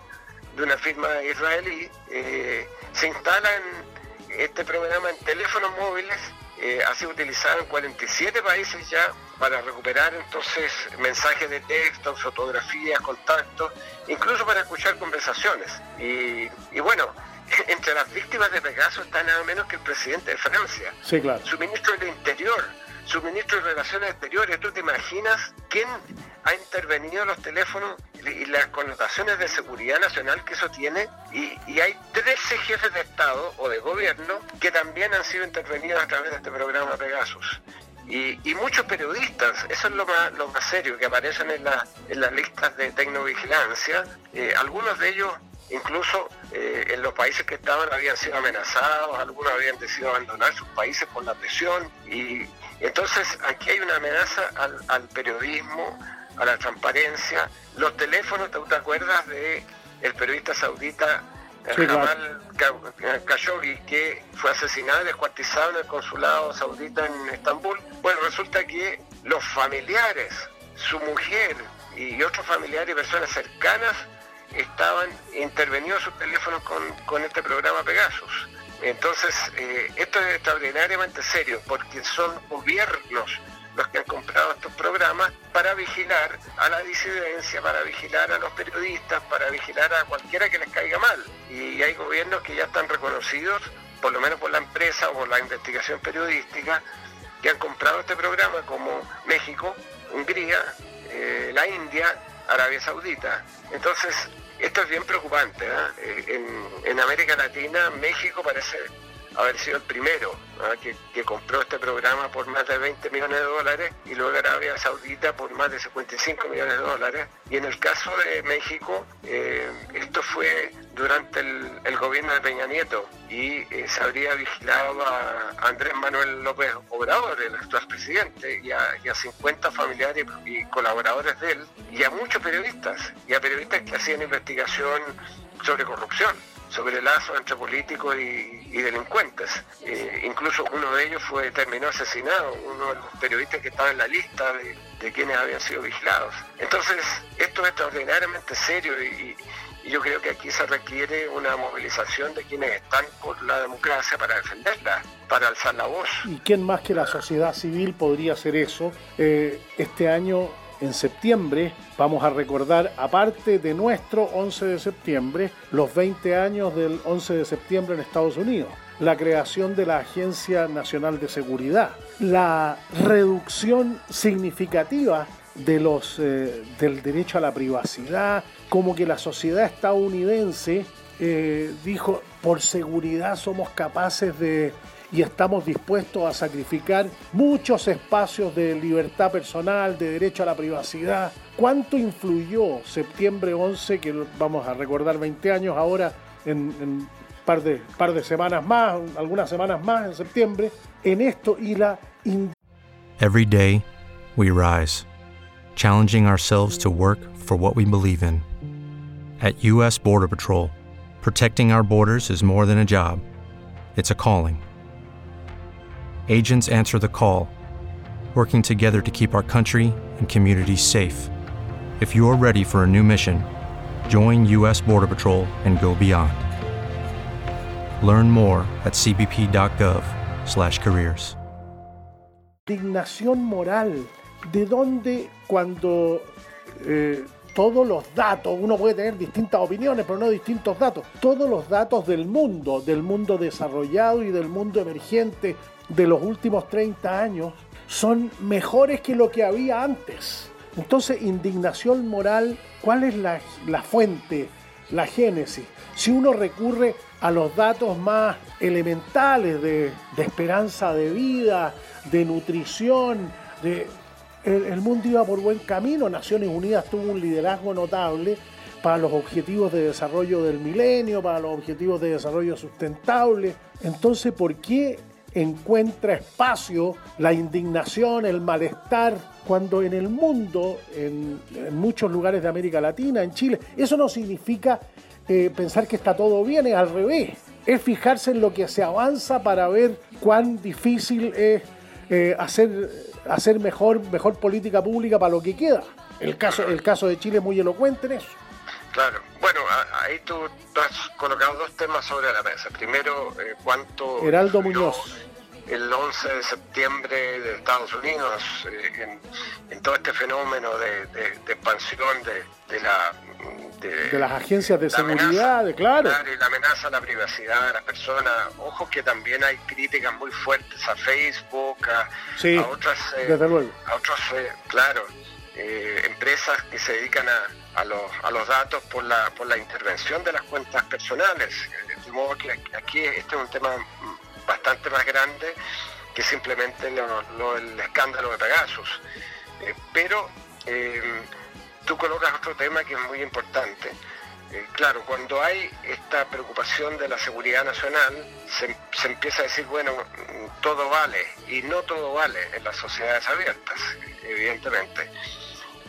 de una firma israelí, eh, se instala en este programa en teléfonos móviles eh, ha sido utilizado en 47 países ya para recuperar entonces mensajes de texto, fotografías, contactos, incluso para escuchar conversaciones. Y, y bueno, entre las víctimas de Pegaso está nada menos que el presidente de Francia, Sí, claro. su ministro del Interior, su ministro de Relaciones Exteriores. ¿Tú te imaginas quién ha intervenido en los teléfonos y las connotaciones de seguridad nacional que eso tiene? Y, hay 13 jefes de Estado o de gobierno que también han sido intervenidos a través de este programa Pegasus. Y, y muchos periodistas, eso es lo más, lo más serio, que aparecen en, la- en las listas de tecnovigilancia. Eh, algunos de ellos incluso eh, en los países que estaban habían sido amenazados, algunos habían decidido abandonar sus países por la presión y entonces aquí hay una amenaza al, al periodismo, a la transparencia. Los teléfonos, ¿tú te acuerdas de el periodista saudita eh, Sí. Jamal Ka- Khashoggi que fue asesinado y descuartizado en el consulado saudita en Estambul? Bueno, resulta que los familiares, su mujer y otros familiares y personas cercanas estaban intervenidos sus teléfonos con, con este programa Pegasus. Entonces, eh, esto es extraordinariamente serio porque son gobiernos los que han comprado estos programas para vigilar a la disidencia, para vigilar a los periodistas, para vigilar a cualquiera que les caiga mal. Y hay gobiernos que ya están reconocidos, por lo menos por la empresa o por la investigación periodística, que han comprado este programa como México, Hungría, eh, la India, Arabia Saudita. Entonces, esto es bien preocupante. Eh, en, en América Latina, México parece haber sido el primero ¿ah? que, compró este programa por más de 20 millones de dólares y luego Arabia Saudita por más de 55 millones de dólares. Y en el caso de México, eh, esto fue durante el, gobierno de Peña Nieto y eh, se habría vigilado a Andrés Manuel López Obrador, el actual presidente, y a, y a 50 familiares y colaboradores de él, y a muchos periodistas, y a periodistas que hacían investigación sobre corrupción sobre lazos entre políticos y, y delincuentes. Eh, incluso uno de ellos fue terminó asesinado, uno de los periodistas que estaba en la lista de, quienes habían sido vigilados. Entonces, esto es extraordinariamente serio y, y yo creo que aquí se requiere una movilización de quienes están por la democracia para defenderla, para alzar la voz. ¿Y quién más que la sociedad civil podría hacer eso? Eh, este año, en septiembre, vamos a recordar, aparte de nuestro 11 de septiembre, los 20 años del 11 de septiembre en Estados Unidos. La creación de la Agencia Nacional de Seguridad. La reducción significativa de los, eh, del derecho a la privacidad, como que la sociedad estadounidense eh, dijo, por seguridad somos capaces de y estamos dispuestos a sacrificar muchos espacios de libertad personal, de derecho a la privacidad. ¿Cuánto influyó septiembre 11, que vamos a recordar 20 años ahora, en un par de, par de semanas más, algunas semanas más en septiembre, en esto y la Every day, we rise, challenging ourselves to work for what we believe in. At U.S. Border Patrol, protecting our borders is more than a job, it's a calling. Agents answer the call, working together to keep our country and communities safe. If you're ready for a new mission, join U.S. Border Patrol and go beyond. Learn more at cbp.gov/careers. indignación moral, de donde cuando eh, todos los datos, uno puede tener distintas opiniones, pero no distintos datos, todos los datos del mundo, del mundo desarrollado y del mundo emergente de los últimos 30 años, son mejores que lo que había antes. Entonces, indignación moral, ¿cuál es la, la fuente, la génesis? Si uno recurre a los datos más elementales de, de esperanza de vida, de nutrición, de el, el mundo iba por buen camino. Naciones Unidas tuvo un liderazgo notable para los objetivos de desarrollo del milenio, para los objetivos de desarrollo sustentable. Entonces, ¿por qué encuentra espacio la indignación, el malestar, cuando en el mundo, en, muchos lugares de América Latina, en Chile, eso no significa eh, pensar que está todo bien, es al revés. Es fijarse en lo que se avanza para ver cuán difícil es eh, hacer, hacer mejor, mejor política pública para lo que queda. El caso, el caso de Chile es muy elocuente en eso. Claro. Bueno, ahí tú, has colocado dos temas sobre la mesa. Primero, eh, cuánto... Heraldo Muñoz. El 11 de septiembre de Estados Unidos, eh, en, en todo este fenómeno de, de- de expansión de, de la... De, las agencias de amenaza, seguridad, de claro. y la amenaza a la privacidad de las personas. Ojo que también hay críticas muy fuertes a Facebook, a, Sí, a otras... eh, desde luego. a otros, eh, claro, eh, empresas que se dedican a, a los, a los datos por la, por la intervención de las cuentas personales. Eh, De modo que aquí este es un tema mm, bastante más grande que simplemente el escándalo de Pegasus. Eh, pero eh, tú colocas otro tema que es muy importante. Eh, claro, cuando hay esta preocupación de la seguridad nacional, se, se empieza a decir, bueno, mm, todo vale, y no todo vale en las sociedades abiertas, evidentemente.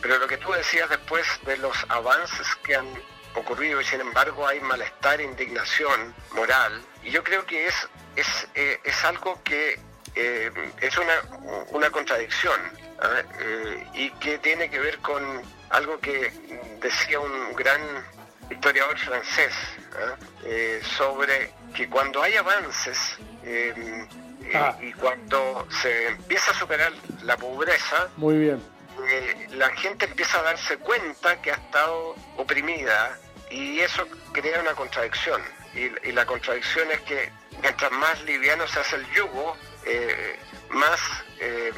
Pero lo que tú decías después de los avances que han ocurrido y sin embargo hay malestar, indignación moral, y yo creo que es, es, eh, es algo que eh, es una, una contradicción ¿ah? Eh, y que tiene que ver con algo que decía un gran historiador francés ¿ah? Sobre que cuando hay avances Ah. y cuando se empieza a superar la pobreza, Muy bien. Eh, la gente empieza a darse cuenta que ha estado oprimida y eso crea una contradicción. Y, y la contradicción es que mientras más liviano se hace el yugo, eh, más, eh,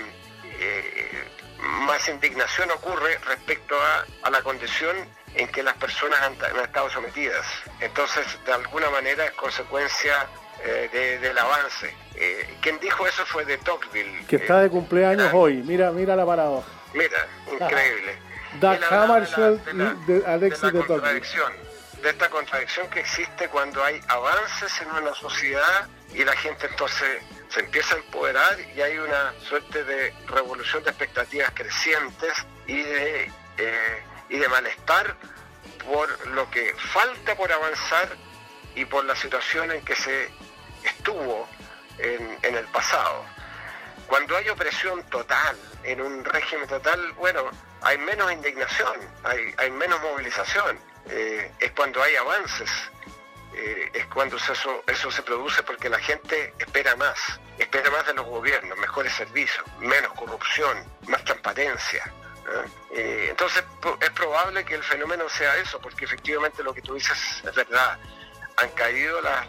eh, más indignación ocurre respecto a, a la condición en que las personas han, han estado sometidas. Entonces, de alguna manera es consecuencia eh, de- del avance. Eh, quien dijo eso fue de Tocqueville. Que está de cumpleaños hoy. Mira, mira la paradoja. Mira, increíble. Hammarskjöld de la, de la- de Alexis de la de Tocqueville. contradicción, de esta contradicción que existe cuando hay avances en una sociedad y la gente entonces se empieza a empoderar y hay una suerte de revolución de expectativas crecientes y de, eh, y de malestar por lo que falta por avanzar y por la situación en que se estuvo en, en el pasado. Cuando hay opresión total, en un régimen total, bueno, hay menos indignación, hay, menos movilización. Eh, es cuando hay avances, eh, es cuando eso, eso se produce porque la gente espera más, espera más de los gobiernos, mejores servicios, menos corrupción, más transparencia. ¿eh? Entonces es probable que el fenómeno sea eso, porque efectivamente lo que tú dices es verdad. Han caído las,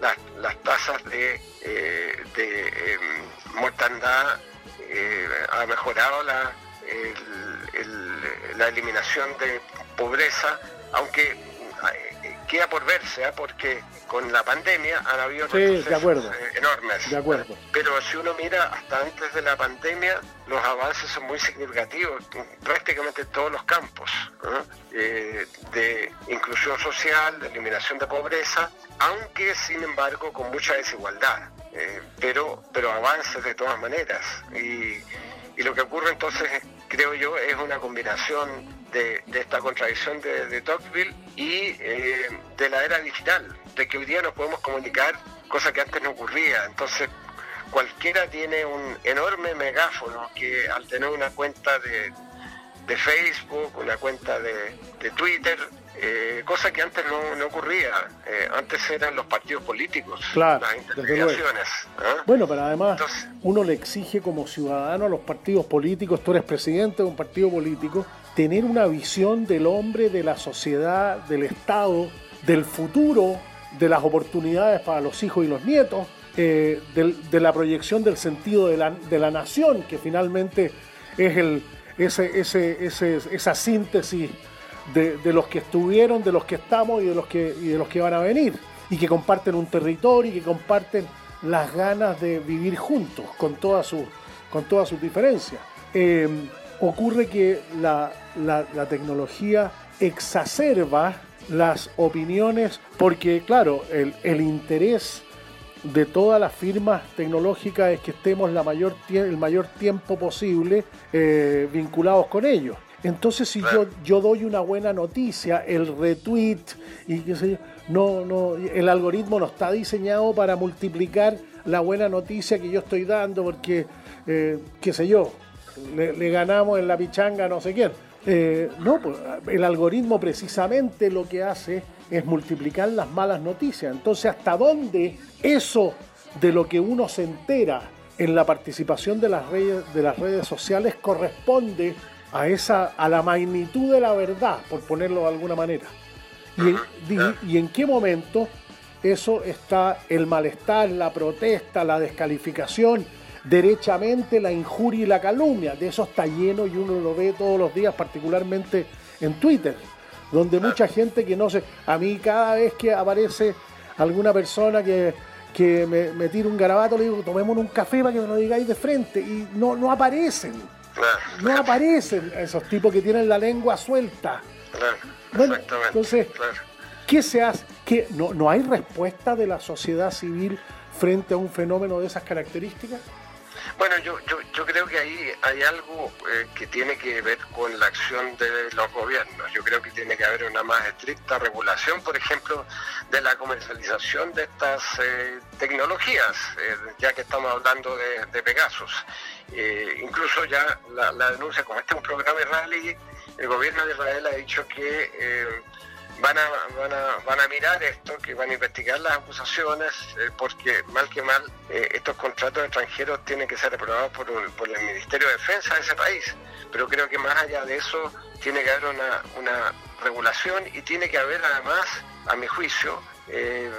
las, tasas de, eh, de em, mortandad, eh, ha mejorado la, el- la eliminación de pobreza, aunque queda por verse, ¿ah? porque con la pandemia han habido Sí, de retrocesos, acuerdo. eh, enormes. De acuerdo. Pero si uno mira hasta antes de la pandemia, los avances son muy significativos en prácticamente todos los campos. Eh, de inclusión social, de eliminación de pobreza, aunque sin embargo con mucha desigualdad, eh, pero, pero avances de todas maneras. Y, y lo que ocurre entonces, creo yo, es una combinación de, de esta contradicción de, de Tocqueville y eh, de la era digital, de que hoy día nos podemos comunicar, cosa que antes no ocurría. Entonces, cualquiera tiene un enorme megáfono que al tener una cuenta de, de Facebook, una cuenta de, de Twitter, eh, cosa que antes no, no ocurría. Eh, antes eran los partidos políticos, Claro, las intermediaciones. ¿ah? Bueno, pero además Entonces- uno le exige como ciudadano a los partidos políticos, tú eres presidente de un partido político, tener una visión del hombre, de la sociedad, del Estado, del futuro, de las oportunidades para los hijos y los nietos, eh, de la proyección del sentido de la, de la nación, que finalmente es el, ese, ese, esa síntesis de, de los que estuvieron, de los que estamos y de los que, y de los que van a venir. y que comparten un territorio y que comparten las ganas de vivir juntos con todas sus con todas diferencias. Eh, ocurre que la, la- la tecnología exacerba las opiniones porque, claro, el, el interés de todas las firmas tecnológicas es que estemos la mayor el mayor tiempo posible eh, vinculados con ellos. Entonces, si yo, yo doy una buena noticia, el retweet y qué sé yo, no, no, el algoritmo no está diseñado para multiplicar la buena noticia que yo estoy dando, porque, eh, qué sé yo, le, le ganamos en la pichanga a no sé quién. Eh, no, pues, el algoritmo precisamente lo que hace es multiplicar las malas noticias. Entonces, ¿hasta dónde eso de lo que uno se entera en la participación de las redes, de las redes sociales corresponde a, esa, a la magnitud de la verdad, por ponerlo de alguna manera? ¿Y en, y en qué momento eso está el malestar, la protesta, la descalificación, derechamente la injuria y la calumnia? De eso está lleno y uno lo ve todos los días, particularmente en Twitter, donde mucha gente que no sé, a mí cada vez que aparece alguna persona que, que me, me tira un garabato, le digo, tomémonos un café para que me lo digáis de frente, y no, no aparecen, no aparecen esos tipos que tienen la lengua suelta. claro, Bueno, exactamente. entonces, claro. ¿Qué se hace? ¿Qué? ¿No, ¿No hay respuesta de la sociedad civil frente a un fenómeno de esas características? Bueno, yo, yo, yo creo que ahí hay algo eh, que tiene que ver con la acción de los gobiernos. Yo creo que tiene que haber una más estricta regulación, por ejemplo, de la comercialización de estas eh, tecnologías, eh, ya que estamos hablando de, de Pegasus. Eh, incluso ya la, la denuncia, como este es un programa israelí, el gobierno de Israel ha dicho que van a, van, a, van a mirar esto, que van a investigar las acusaciones, eh, porque mal que mal eh, estos contratos extranjeros tienen que ser aprobados por, el Ministerio de Defensa de ese país. Pero creo que más allá de eso tiene que haber una, una regulación y tiene que haber además, a mi juicio, eh,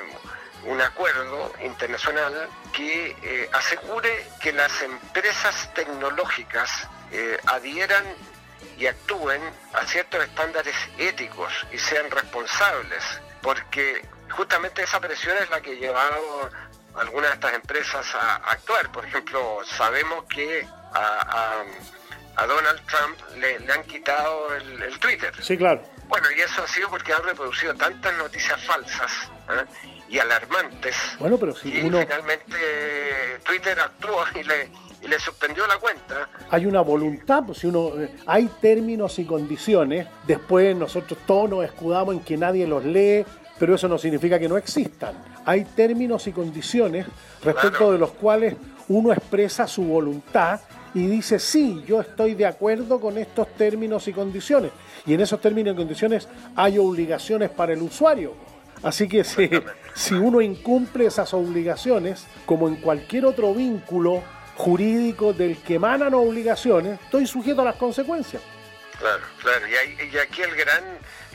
un acuerdo internacional que asegure que las empresas tecnológicas eh, adhieran y actúen a ciertos estándares éticos y sean responsables, porque justamente esa presión es la que ha llevado a algunas de estas empresas a actuar. Por ejemplo, sabemos que a, a- a Donald Trump le, le han quitado el, el Twitter. Sí, claro. Bueno, y eso ha sido porque han reproducido tantas noticias falsas ¿eh? y alarmantes Bueno, pero si y uno finalmente eh, Twitter actuó y le, y le suspendió la cuenta. hay una voluntad, pues si uno eh, hay términos y condiciones, después nosotros todos nos escudamos en que nadie los lee, pero eso no significa que no existan. Hay términos y condiciones respecto Claro. de los cuales uno expresa su voluntad y dice, sí, yo estoy de acuerdo con estos términos y condiciones. Y en esos términos y condiciones hay obligaciones para el usuario. Así que si, si uno incumple esas obligaciones, como en cualquier otro vínculo jurídico del que emanan obligaciones, estoy sujeto a las consecuencias. Claro, claro. Y, ahí- y aquí el gran,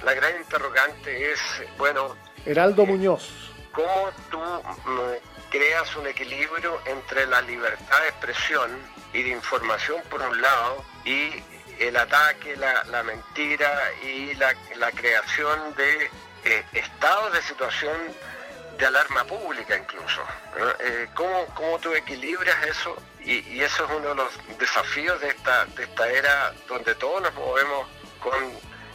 la gran interrogante es, bueno, Heraldo Muñoz. ¿cómo tú mm, creas un equilibrio entre la libertad de expresión y de información por un lado y el ataque, la, la mentira y la, la creación de eh, estados de situación de alarma pública incluso. Eh, ¿cómo, ¿Cómo tú equilibras eso? Y, y eso es uno de los desafíos de esta, de esta era donde todos nos movemos con,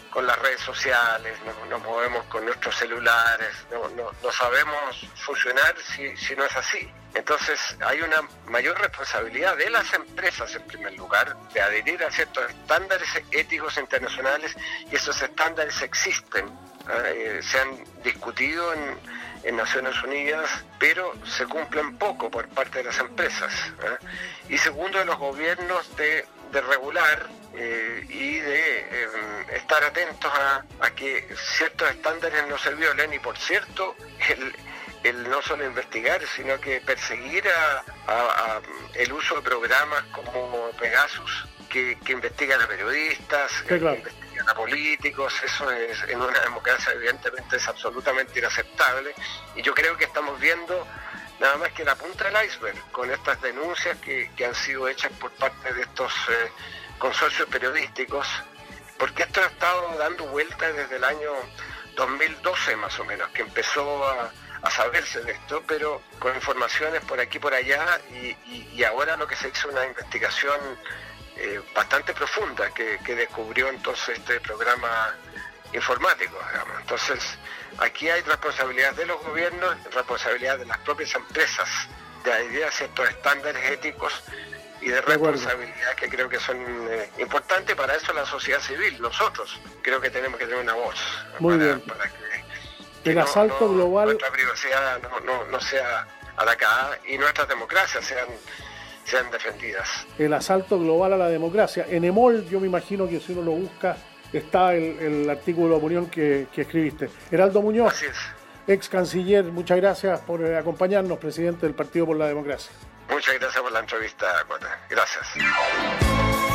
con las redes sociales, nos, movemos con nuestros celulares, no, no- sabemos funcionar si, si no es así. Entonces hay una mayor responsabilidad de las empresas en primer lugar de adherir a ciertos estándares éticos internacionales y esos estándares existen, ¿eh? se han discutido en, en Naciones Unidas, pero se cumplen poco por parte de las empresas. ¿eh? Y segundo, de los gobiernos de, de regular eh, y de eh, estar atentos a, a que ciertos estándares no se violen y por cierto, el, el no solo investigar, sino que perseguir a, el uso de programas como Pegasus, que, que investigan a periodistas, Sí, claro. que investigan políticos, eso es en una democracia evidentemente es absolutamente inaceptable y yo creo que estamos viendo nada más que la punta del iceberg con estas denuncias que, que han sido hechas por parte de estos eh, consorcios periodísticos, porque esto ha estado dando vueltas desde el año 2012 más o menos, que empezó a, a saberse de esto, pero con informaciones por aquí por allá y- y ahora lo que se hizo una investigación eh, bastante profunda que, que descubrió entonces este programa informático, digamos. Entonces, aquí hay responsabilidad de los gobiernos, responsabilidad de las propias empresas, de a ciertos estándares éticos y de responsabilidad que creo que son eh, importantes para eso la sociedad civil, nosotros creo que tenemos que tener una voz Muy para, bien. para que, que El asalto global- nuestra privacidad no, no- no sea atacada y nuestras democracias sean, sean defendidas. el asalto global a la democracia. En EMOL, yo me imagino que si uno lo busca, está el, el artículo de opinión que, que escribiste. Heraldo Muñoz, Así es. ex canciller, muchas gracias por eh, acompañarnos, presidente del Partido por la Democracia. Muchas gracias por la entrevista, Cota. Gracias.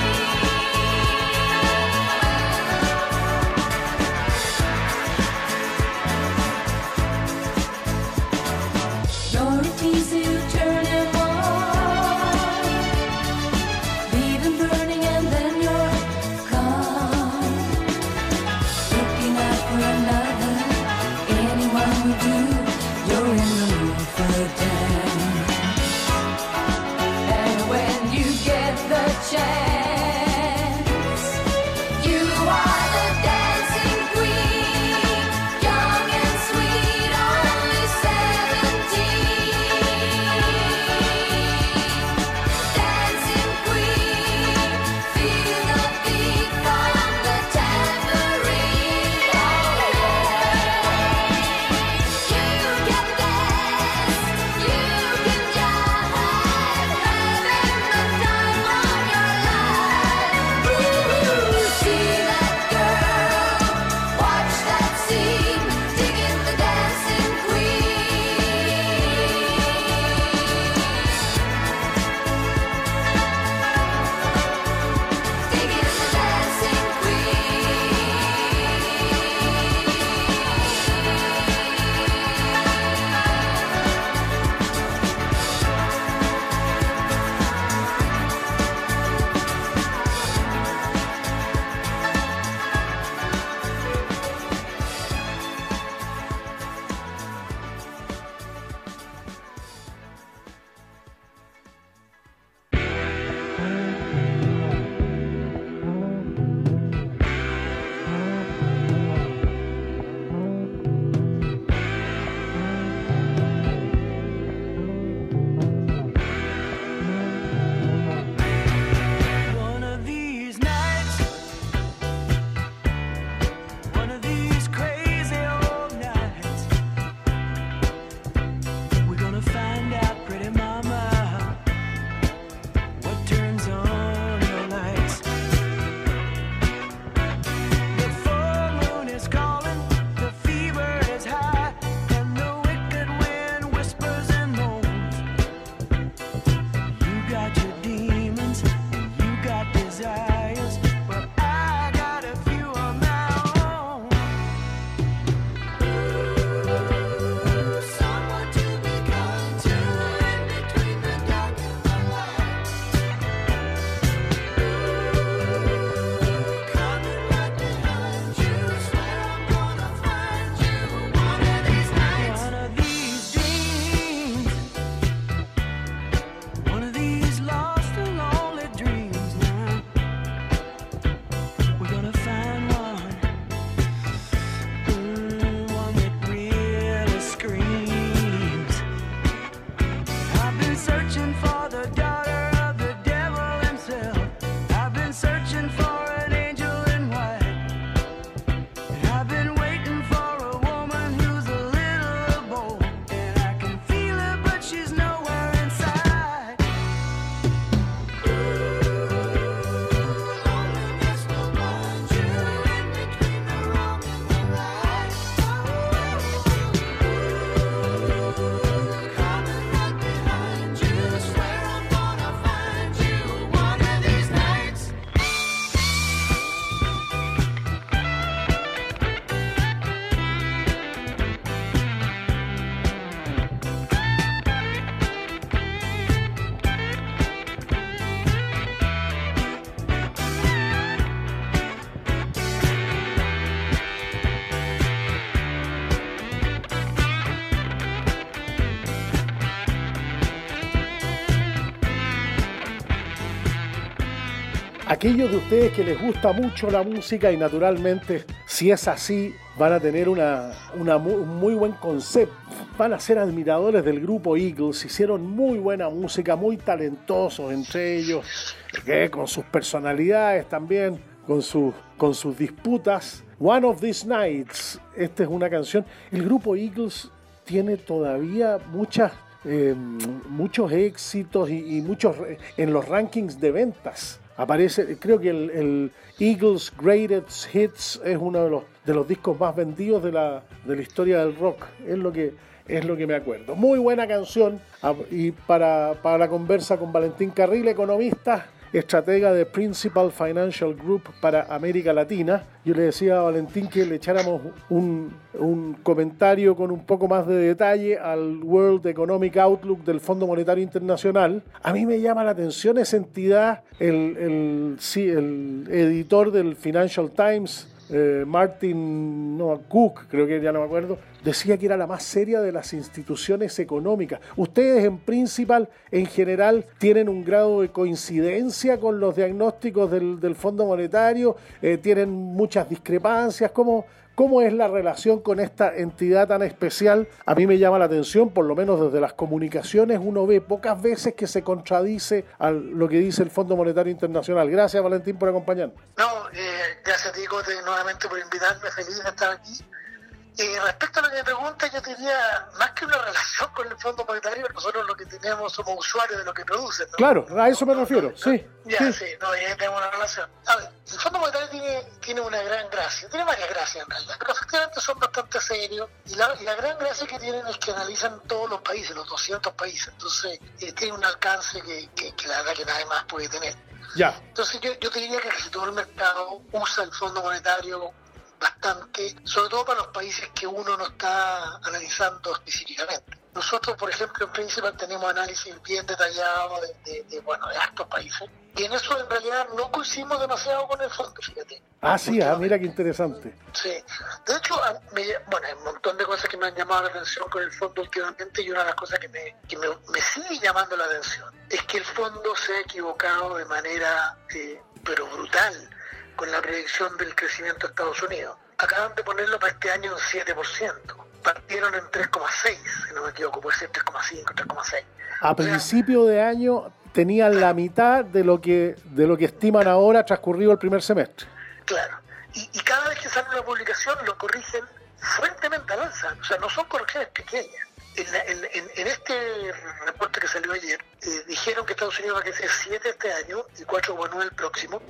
Aquellos de ustedes que les gusta mucho la música y naturalmente, si es así, van a tener una, un muy buen concepto. Van a ser admiradores del grupo Eagles. Hicieron muy buena música, muy talentosos entre ellos, que con sus personalidades también, con, sus con sus disputas. One of These Nights, esta es una canción. El grupo Eagles tiene todavía muchas, eh, muchos éxitos y, muchos re- en los rankings de ventas. Aparece, creo que el, el Eagles Greatest Hits es uno de los, de los discos más vendidos de la, de la historia del rock. Es lo que, es lo que me acuerdo. Muy buena canción. Ah, Y para, para la conversa con Valentín Carril, economista, estratega de Principal Financial Group para América Latina. Yo le decía a Valentín que le echáramos un, un comentario con un poco más de detalle al World Economic Outlook del Fondo Monetario Internacional. A mí me llama la atención esa entidad, el, el, sí, el editor del Financial Times, eh, Martin no, Cook, creo que ya no me acuerdo, decía que era la más seria de las instituciones económicas. Ustedes en Principal, en general, tienen un grado de coincidencia con los diagnósticos del, Fondo Monetario, Eh, tienen muchas discrepancias. ¿Cómo, ¿Cómo es la relación con esta entidad tan especial? A mí me llama la atención, por lo menos desde las comunicaciones, uno ve pocas veces que se contradice a lo que dice el Fondo Monetario Internacional. Gracias, Valentín, por acompañarnos. No, eh, gracias a ti, Cote, nuevamente por invitarme, feliz de estar aquí. Y respecto a lo que me preguntas, yo diría, más que una relación con el Fondo Monetario, nosotros lo que tenemos somos usuarios de lo que producen. ¿no? Claro, a eso me refiero, sí. Ya, sí. sí, no, ya tenemos una relación. A ver, el Fondo Monetario tiene, tiene una gran gracia, tiene varias gracias en realidad, pero efectivamente son bastante serios. Y la, y la gran gracia que tienen es que analizan todos los países, los 200 países. Entonces, eh, tiene un alcance que, que, que la verdad que nadie más puede tener. Ya. Entonces yo, yo te diría que casi todo el mercado usa el Fondo Monetario bastante, sobre todo para los países que uno no está analizando específicamente. Nosotros, por ejemplo, en Principal tenemos análisis bien detallados de, de, de, bueno, de estos países. Y en eso en realidad no coincidimos demasiado con el fondo, fíjate. Ah, sí, ah, mira qué interesante. Sí. De hecho, a- me- bueno, hay un montón de cosas que me han llamado la atención con el fondo últimamente y una de las cosas que me, que me, me sigue llamando la atención es que el fondo se ha equivocado de manera, eh, pero brutal, con la predicción del crecimiento de Estados Unidos. Acaban de ponerlo para este año en 7%. Partieron en 3,6, si no me equivoco, puede ser 3,5, 3,6. A principio de año tenían la mitad de lo que de lo que estiman ahora transcurrido el primer semestre. Claro. Y, y cada vez que sale una publicación lo corrigen fuertemente al alza. O sea, no son correcciones pequeñas. En, la- en- en- en este reporte que salió ayer, eh, dijeron que Estados Unidos va a crecer 7 este año y 4,9 el próximo.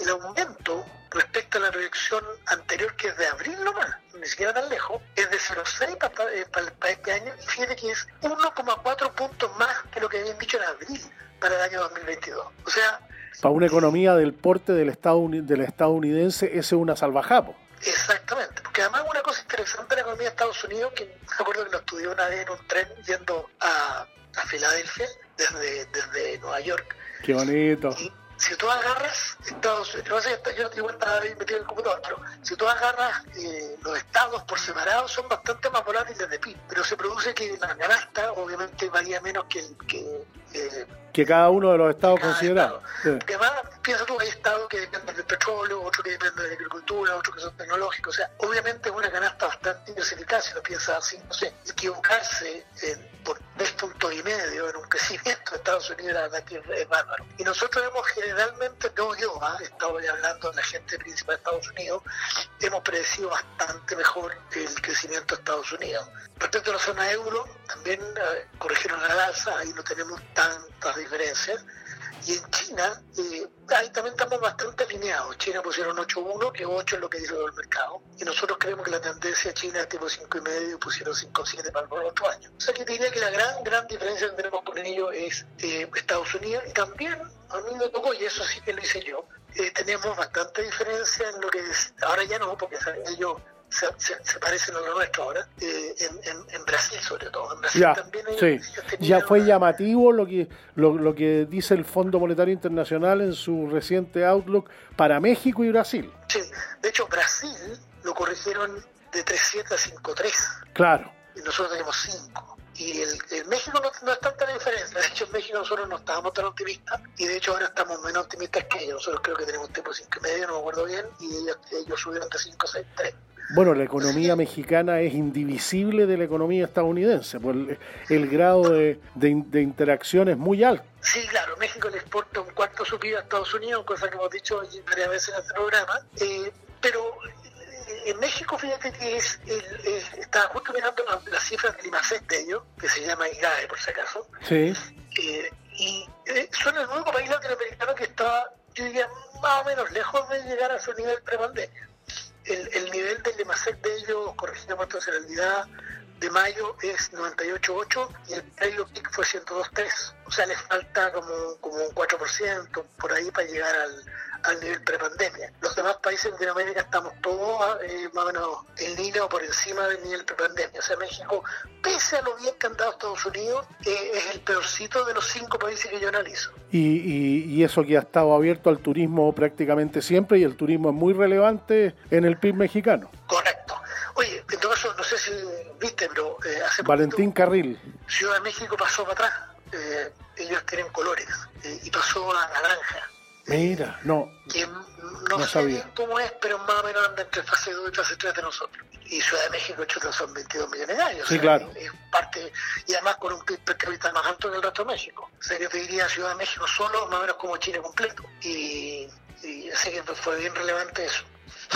El aumento respecto a la proyección anterior, que es de abril nomás, ni siquiera tan lejos, es de 0,6 para, para- para este año. Y fíjate que es 1,4 puntos más que lo que habían dicho en abril para el año 2022. O sea, Para una economía del porte del, estadouni- del estadounidense, ese es una salvajapo. Exactamente, porque además una cosa interesante de la economía de Estados Unidos, que me acuerdo que lo estudié una vez en un tren yendo a, a Filadelfia, desde, desde Nueva York. Qué bonito. Si tú agarras Estados Unidos, yo igual estaba metido en el computador, pero si tú agarras eh, los estados por separado son bastante más volátiles de PIB, pero se produce que la canasta obviamente varía menos que que... eh, Que cada uno de los estados considerados. Sí. además, piensa tú, hay estados que dependen del petróleo, otros que dependen de la agricultura, otros que son tecnológicos. O sea, obviamente es una canasta bastante diversificada si lo piensas así. No sé, equivocarse en, por tres puntos y medio en un crecimiento de Estados Unidos, la verdad que es bárbaro. Y nosotros hemos generalmente, no yo, ¿ah? estaba ya hablando de la gente principal de Estados Unidos, hemos predecido bastante mejor el crecimiento de Estados Unidos. Respecto a la zona euro, también eh, corrigieron al alza, ahí no tenemos tantas diferencias. Y en China, eh, ahí también estamos bastante alineados. China pusieron 8.1, que 8 es lo que dice todo el mercado. Y nosotros creemos que la tendencia china es tipo 5.5, pusieron 5.7 para el otro año. O sea que diría que la gran, gran diferencia que tenemos con ellos es eh, Estados Unidos. Y también, a mí me tocó, y eso sí que lo hice yo, eh, tenemos bastante diferencia en lo que ahora ya no, porque ellos se, se- se parecen a lo nuestro ahora, eh, en, en- en Brasil sobre todo. En Brasil Ya, también ellos- sí. Ya fue una- llamativo lo que, lo, lo que dice el Fondo Monetario Internacional en su reciente Outlook para México y Brasil. Sí, de hecho Brasil lo corrigieron de 3.7 a 5.3 Claro. y nosotros tenemos 5. Y el, México no, no es tanta la diferencia. De hecho, en México nosotros no estábamos tan optimistas y de hecho ahora estamos menos optimistas que ellos. Nosotros creo que tenemos un tiempo de 5 y medio, no me acuerdo bien, y ellos, ellos subieron de 5 a 6, 3. Bueno, la economía mexicana es indivisible de la economía estadounidense, pues el, el grado de, de in- de interacción es muy alto. Sí, claro, México le exporta un cuarto de su PIB a Estados Unidos, cosa que hemos dicho varias veces en este programa. Eh, pero en México, fíjate que es, el- eh, estaba justo mirando la- las cifras del IMACET de ellos, que se llama IGAE por si acaso, Sí. eh, y eh, son el único país latinoamericano que está, yo diría, más o menos lejos de llegar a su nivel prepandemia. El, el nivel del IMACET de ellos, corrigiendo por nacionalidad, de mayo es 98.8 y el previo pic fue 102.3. O sea, les falta como, como un 4% por ahí para llegar al, al nivel prepandemia. Los demás países de Latinoamérica estamos todos eh, más o menos en línea o por encima del nivel prepandemia. O sea, México, pese a lo bien que han dado Estados Unidos, eh, es el peorcito de los cinco países que yo analizo. Y, y- y eso que ha estado abierto al turismo prácticamente siempre y el turismo es muy relevante en el PIB mexicano. Correcto. Oye, en todo caso, no sé si viste, pero eh, hace Valentín Carril. Ciudad de México pasó para atrás. Eh, ellos tienen colores eh, y pasó a naranja. Mira, no, que no, No sé sabía. bien cómo es, pero más o menos anda entre fase 2 y fase 3 de nosotros. Y Ciudad de México, chuta, son 22 millones de años. Sí, claro. Es parte, y además con un PIB per cápita más alto que el resto de México. O sea, yo te diría Ciudad de México solo, más o menos como Chile completo. Y, y así que fue bien relevante eso.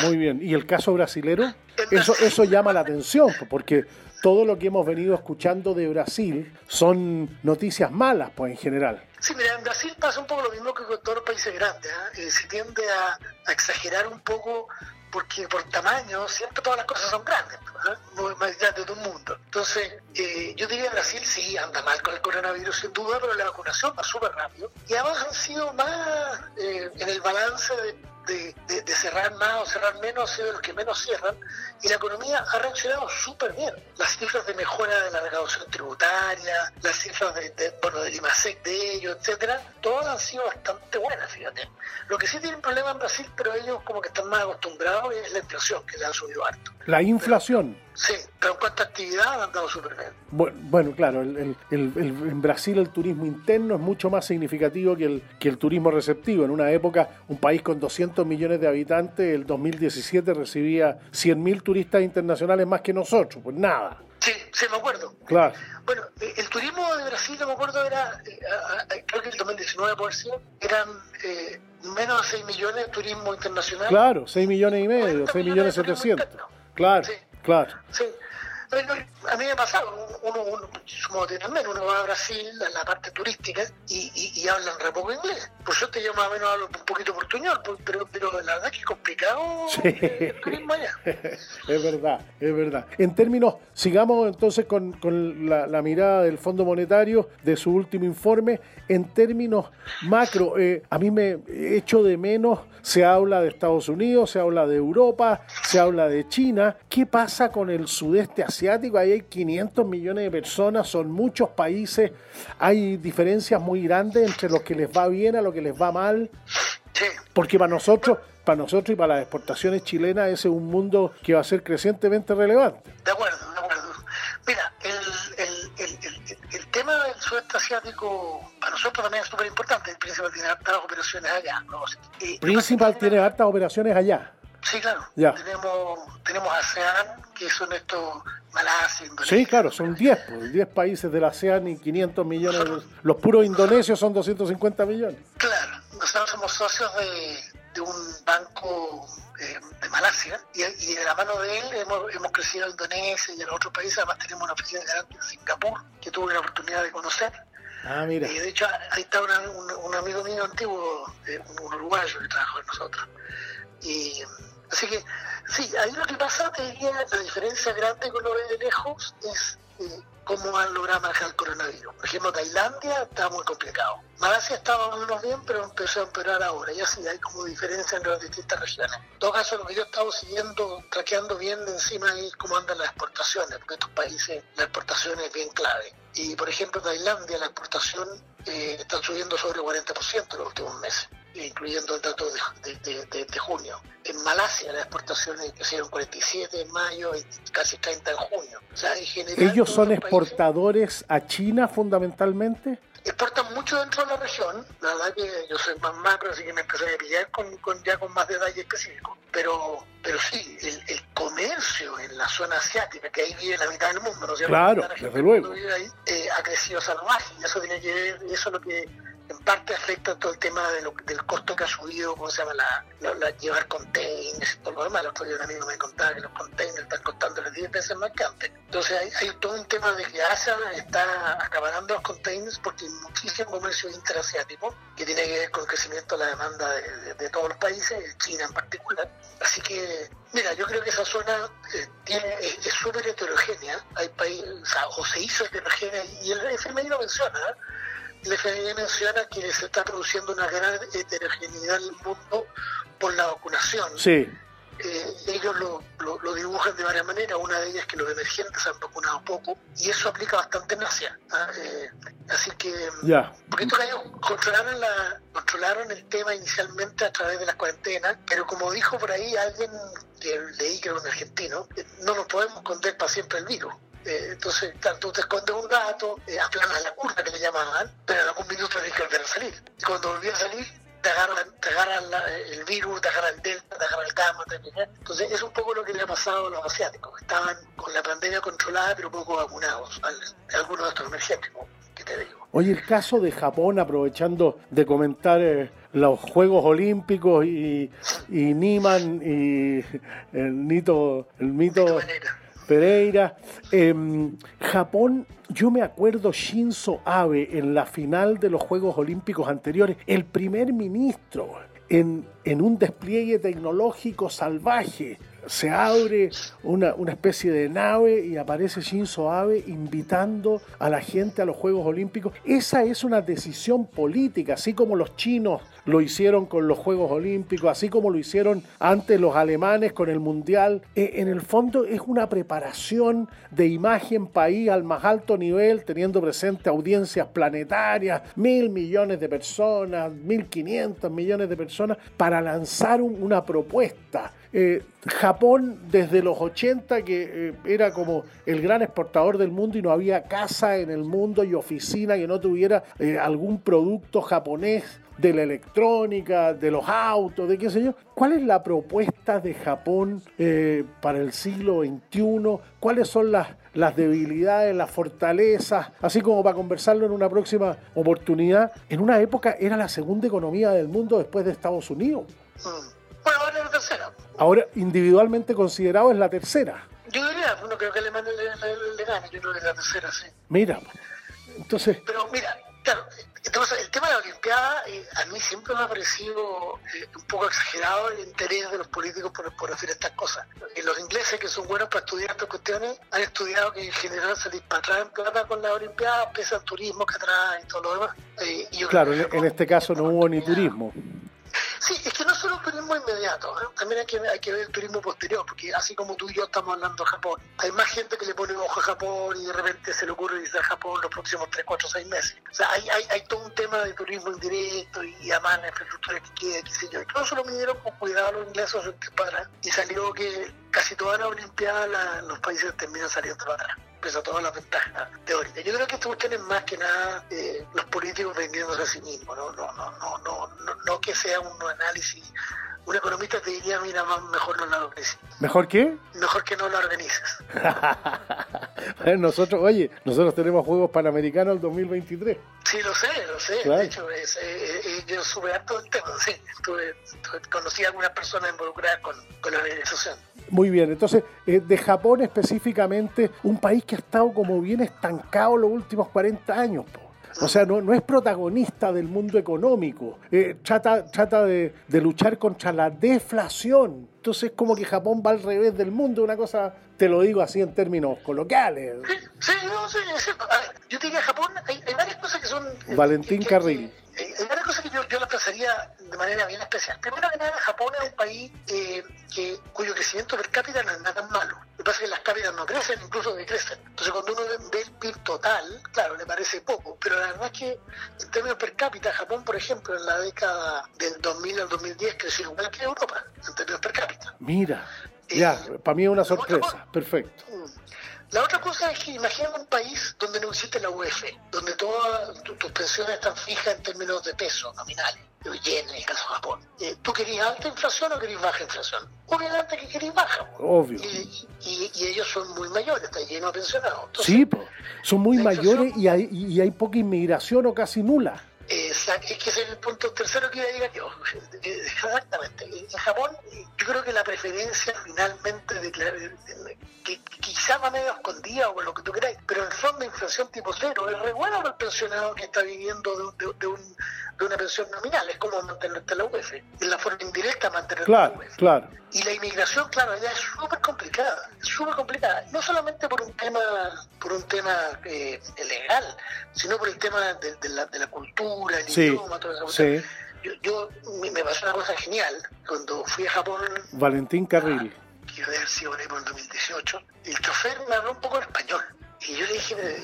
muy bien. ¿Y el caso brasilero? Eso, eso llama la atención, porque todo lo que hemos venido escuchando de Brasil son noticias malas, pues en general. Sí, mira, en Brasil pasa un poco lo mismo que con todos los países grandes. ¿ah? Eh, se tiende a, exagerar un poco porque por tamaño siempre todas las cosas son grandes, ¿ah? más grande de todo el mundo. Entonces, eh, yo diría Brasil sí anda mal con el coronavirus sin duda, pero la vacunación va súper rápido. Y además han sido más eh, en el balance de, de- de- de cerrar más o cerrar menos, sido los que menos cierran. Y la economía ha reaccionado súper bien. Las cifras de mejora de la recaudación tributaria, las cifras de, de, bueno, del IMASEC de ellos, etcétera, todas han sido bastante buenas, fíjate. Lo que sí tiene un problema en Brasil, pero ellos como que están más acostumbrados, es la inflación, que le han subido harto. La inflación. Sí, pero en cuanto a actividad han andado súper bien. Bu- Bueno, claro, el- el- el- el- en Brasil el turismo interno es mucho más significativo que el, que el turismo receptivo. En una época, un país con 200 millones de habitantes, el 2017 recibía 100.000 turistas internacionales más que nosotros. Pues nada, Sí, sí, me acuerdo. claro. Bueno, eh, el turismo de Brasil, me acuerdo, era, eh, creo que el 2019 por ser, eran eh, menos de 6 millones de turismo internacional. Claro, 6 millones y medio, 6 millones 700. Claro, claro. Sí. Pero a mí me ha pasado, uno, uno, como tú también, uno va a Brasil, a la parte turística, y, y, y hablan re poco inglés. Por suerte yo más o menos hablo un poquito portuñol, pues, pero, pero la verdad que es complicado Sí. el turismo allá. Es verdad, es verdad. En términos, sigamos entonces con, con la, la mirada del Fondo Monetario de su último informe. En términos macro, eh, a mí me echo de menos, se habla de Estados Unidos, se habla de Europa, se habla de China. ¿Qué pasa con el sudeste asiático? Ahí hay 500 millones de personas, son muchos países, hay diferencias muy grandes entre los que les va bien a lo que les va mal. Porque para nosotros, para nosotros y para las exportaciones chilenas ese es un mundo que va a ser crecientemente relevante. De acuerdo, de acuerdo. Mira, el, el, el, tema del sudeste asiático para nosotros también es súper importante. El Principal tiene hartas operaciones allá. ¿no? Principal tiene hartas operaciones allá. Sí, claro. Ya. Tenemos, tenemos ASEAN, que son estos Malasia, Indonesia. Sí, claro, son 10, pues, 10 países de la ASEAN y 500 millones. de- Los puros indonesios son 250 millones. Claro, nosotros somos socios de, de un banco eh, de Malasia y, y de la mano de él hemos, hemos crecido en Indonesia y en otros países. Además, tenemos una oficina grande en Singapur que tuve la oportunidad de conocer. Ah, mira. Y de hecho, ahí está una- un, un amigo mío antiguo, eh, un, un uruguayo que trabajó con nosotros. Y así que, sí, ahí lo que pasa, te diría, la diferencia grande con lo de lejos es eh, cómo han logrado manejar el coronavirus. Por ejemplo, Tailandia está muy complicado. Malasia estaba menos bien, pero empezó a empeorar ahora. Y así hay como diferencia entre las distintas regiones. En todo caso, lo que yo he estado siguiendo, traqueando bien de encima es cómo andan las exportaciones, porque estos países la exportación es bien clave. Y por ejemplo, Tailandia, la exportación eh, está subiendo sobre 40% en los últimos meses. Incluyendo el dato de, de- de- de junio. En Malasia las exportaciones crecieron 47 en mayo y casi 30 en junio. O sea, en general, ¿Ellos son los países exportadores a China fundamentalmente? exportan mucho dentro de la región. La verdad que yo soy más macro, así que me empecé a pillar con, con- ya con más detalle específico. Pero, pero sí, el, el comercio en la zona asiática, que ahí vive la mitad del mundo, ¿no es cierto? Claro, desde luego. ahí, eh, ha crecido salvaje. Y eso tiene que ver, eso es lo que en parte afecta todo el tema de lo- del costo que ha subido, ¿cómo se llama? La, la- llevar containers y todo lo demás. El otro día un amigo me contaba que los containers están costando 10 veces más que antes. Entonces hay, todo un tema de que Asia está acaparando los containers porque hay muchísimo comercio interasiático que tiene que ver con el crecimiento de la demanda de, todos los países, China en particular. Así que, mira, yo creo que esa zona eh, tiene, es es súper heterogénea. Hay países, o, sea, o se hizo heterogénea y el FMI lo menciona. ¿eh? El FMI menciona que se está produciendo una gran heterogeneidad en el mundo por la vacunación. Sí. Eh, ellos lo, lo- lo dibujan de varias maneras, una de ellas es que los emergentes han vacunado poco, y eso aplica bastante en Asia. ¿ah? Eh, así que, Ya. porque estos gallos controlaron, la, controlaron el tema inicialmente a través de las cuarentenas, pero como dijo por ahí alguien que leí que era un argentino, eh, no nos podemos esconder para siempre el virus. Eh, entonces, tú te escondes un gato, eh, aplanas la curva que le llamaban, pero en algún minuto tenés que volver a salir. Y cuando volví a salir, te agarran, te agarran la- el virus, te agarran el delta, te agarran el gamma, te? Entonces, es un poco lo que le ha pasado a los asiáticos. Estaban con la pandemia controlada, pero poco vacunados. al- algunos de estos emergentes, que te digo. Oye, el caso de Japón, aprovechando de comentar eh, los Juegos Olímpicos y, y Niman y el mito, el mito Pereira. em, Japón, yo me acuerdo Shinzo Abe en la final de los Juegos Olímpicos anteriores, el primer ministro en, en un despliegue tecnológico salvaje. Se abre una, una especie de nave y aparece Shinzo Abe invitando a la gente a los Juegos Olímpicos. Esa es una decisión política, así como los chinos lo hicieron con los Juegos Olímpicos, así como lo hicieron antes los alemanes con el Mundial. Eh, en el fondo es una preparación de imagen país al más alto nivel, teniendo presente audiencias planetarias, mil millones de personas, mil quinientos millones de personas, para lanzar un- una propuesta. Eh, Japón desde los 80 que eh, era como el gran exportador del mundo y no había casa en el mundo y oficina que no tuviera algún producto japonés de la electrónica, de los autos, de qué sé yo. ¿Cuál es la propuesta de Japón eh, para el siglo XXI? ¿Cuáles son las, las debilidades, las fortalezas? Así como para conversarlo en una próxima oportunidad. En una época era la segunda economía del mundo después de Estados Unidos. Bueno, ahora es la tercera. Ahora, individualmente considerado, es la tercera. Yo diría, bueno, creo que Alemania le, le, le gana, yo creo que es la tercera, sí. Mira, entonces, Pero mira, claro, entonces el tema de la Olimpiada eh, a mí siempre me ha parecido eh, un poco exagerado el interés de los políticos por, por hacer estas cosas. Y los ingleses, que son buenos para estudiar estas cuestiones, han estudiado que en general se disparan plata con la Olimpiada, pese al turismo que atrae y todo lo demás. Eh, y yo claro, en, en este caso no hubo ni turismo. Sí, es que no solo el turismo inmediato, ¿eh? también hay que, hay que ver el turismo posterior, porque así como tú y yo estamos hablando de Japón, hay más gente que le pone ojo a Japón y de repente se le ocurre visitar Japón los próximos 3, 4, 6 meses. O sea, hay, hay, hay todo un tema de turismo indirecto y además la infraestructura que queda, qué sé yo. Y todo eso lo midieron con cuidado los ingleses para atrás y salió que casi todas las Olimpiadas los países terminan saliendo para atrás pese a todas las ventajas teóricas. Yo creo que esta cuestión es más que nada eh, los políticos vendiéndose a sí mismos, no, no, no, no, no, no que sea un análisis. Un economista te diría, mira, mejor no la organices. ¿Mejor qué? Mejor que no la organices. Eh, nosotros, oye, nosotros tenemos Juegos Panamericanos el 2023. Sí, lo sé, lo sé. Claro. De hecho, es, eh, eh, yo supe harto del tema, sí. Estuve, estuve- conocí a algunas personas involucradas con, con la organización. Muy bien, entonces, eh, de Japón específicamente, un país que ha estado como bien estancado los últimos 40 años. po. O sea, no, no es protagonista del mundo económico. Eh, trata trata de, de luchar contra la deflación. Entonces, como que Japón va al revés del mundo, una cosa, te lo digo así en términos coloquiales. Sí, no, sí, es cierto. A ver, yo te diría, Japón, hay, hay varias cosas que son... eh, Valentín que- Carril. Hay hay varias cosas que yo, yo las pensaría de manera bien especial. Primero que nada, Japón es un país eh, que, cuyo crecimiento per cápita no es nada tan malo. Lo que pasa es que las cápitas no crecen, incluso decrecen. Entonces, cuando uno ve- el PIB total, claro, le parece poco. Pero la verdad es que, en términos per cápita, Japón, por ejemplo, en la década del 2000 al 2010 creció igual que Europa, en términos per cápita. Mira, ya, para mí es una sorpresa. Perfecto. La otra cosa es que imagina un país donde no existe la UEF, donde todas tu- tus pensiones están fijas en términos de peso nominales, de yen en el caso de Japón. Eh, ¿Tú querías alta inflación o querías baja inflación? Obviamente que querías baja. Obvio. Y, y- y ellos son muy mayores, está lleno de pensionados. Entonces, Sí, po. son muy mayores y hay, y hay poca inmigración o casi nula. Es que ese es el punto tercero que iba a llegar yo. Eh, Exactamente. En Japón, yo creo que la preferencia finalmente eh, que quizá va medio escondida o lo que tú queráis, pero en fondo inflación tipo cero es re bueno para el pensionado que está viviendo de, de- de un- de una pensión nominal, es como mantenerte en la UEF, es la forma indirecta de mantenerte en la UEF. claro. Y la inmigración, claro, allá es súper complicada, súper complicada. No solamente por un tema, por un tema eh, legal, sino por el tema de, de la, de la cultura, el Sí, idioma, toda esa cosa. sí. Yo, yo me, pasó una cosa genial cuando fui a Japón, Valentín Carril. que debe haber sido por el 2018. El chofer me habló un poco en español. Y yo le dije, ¿de de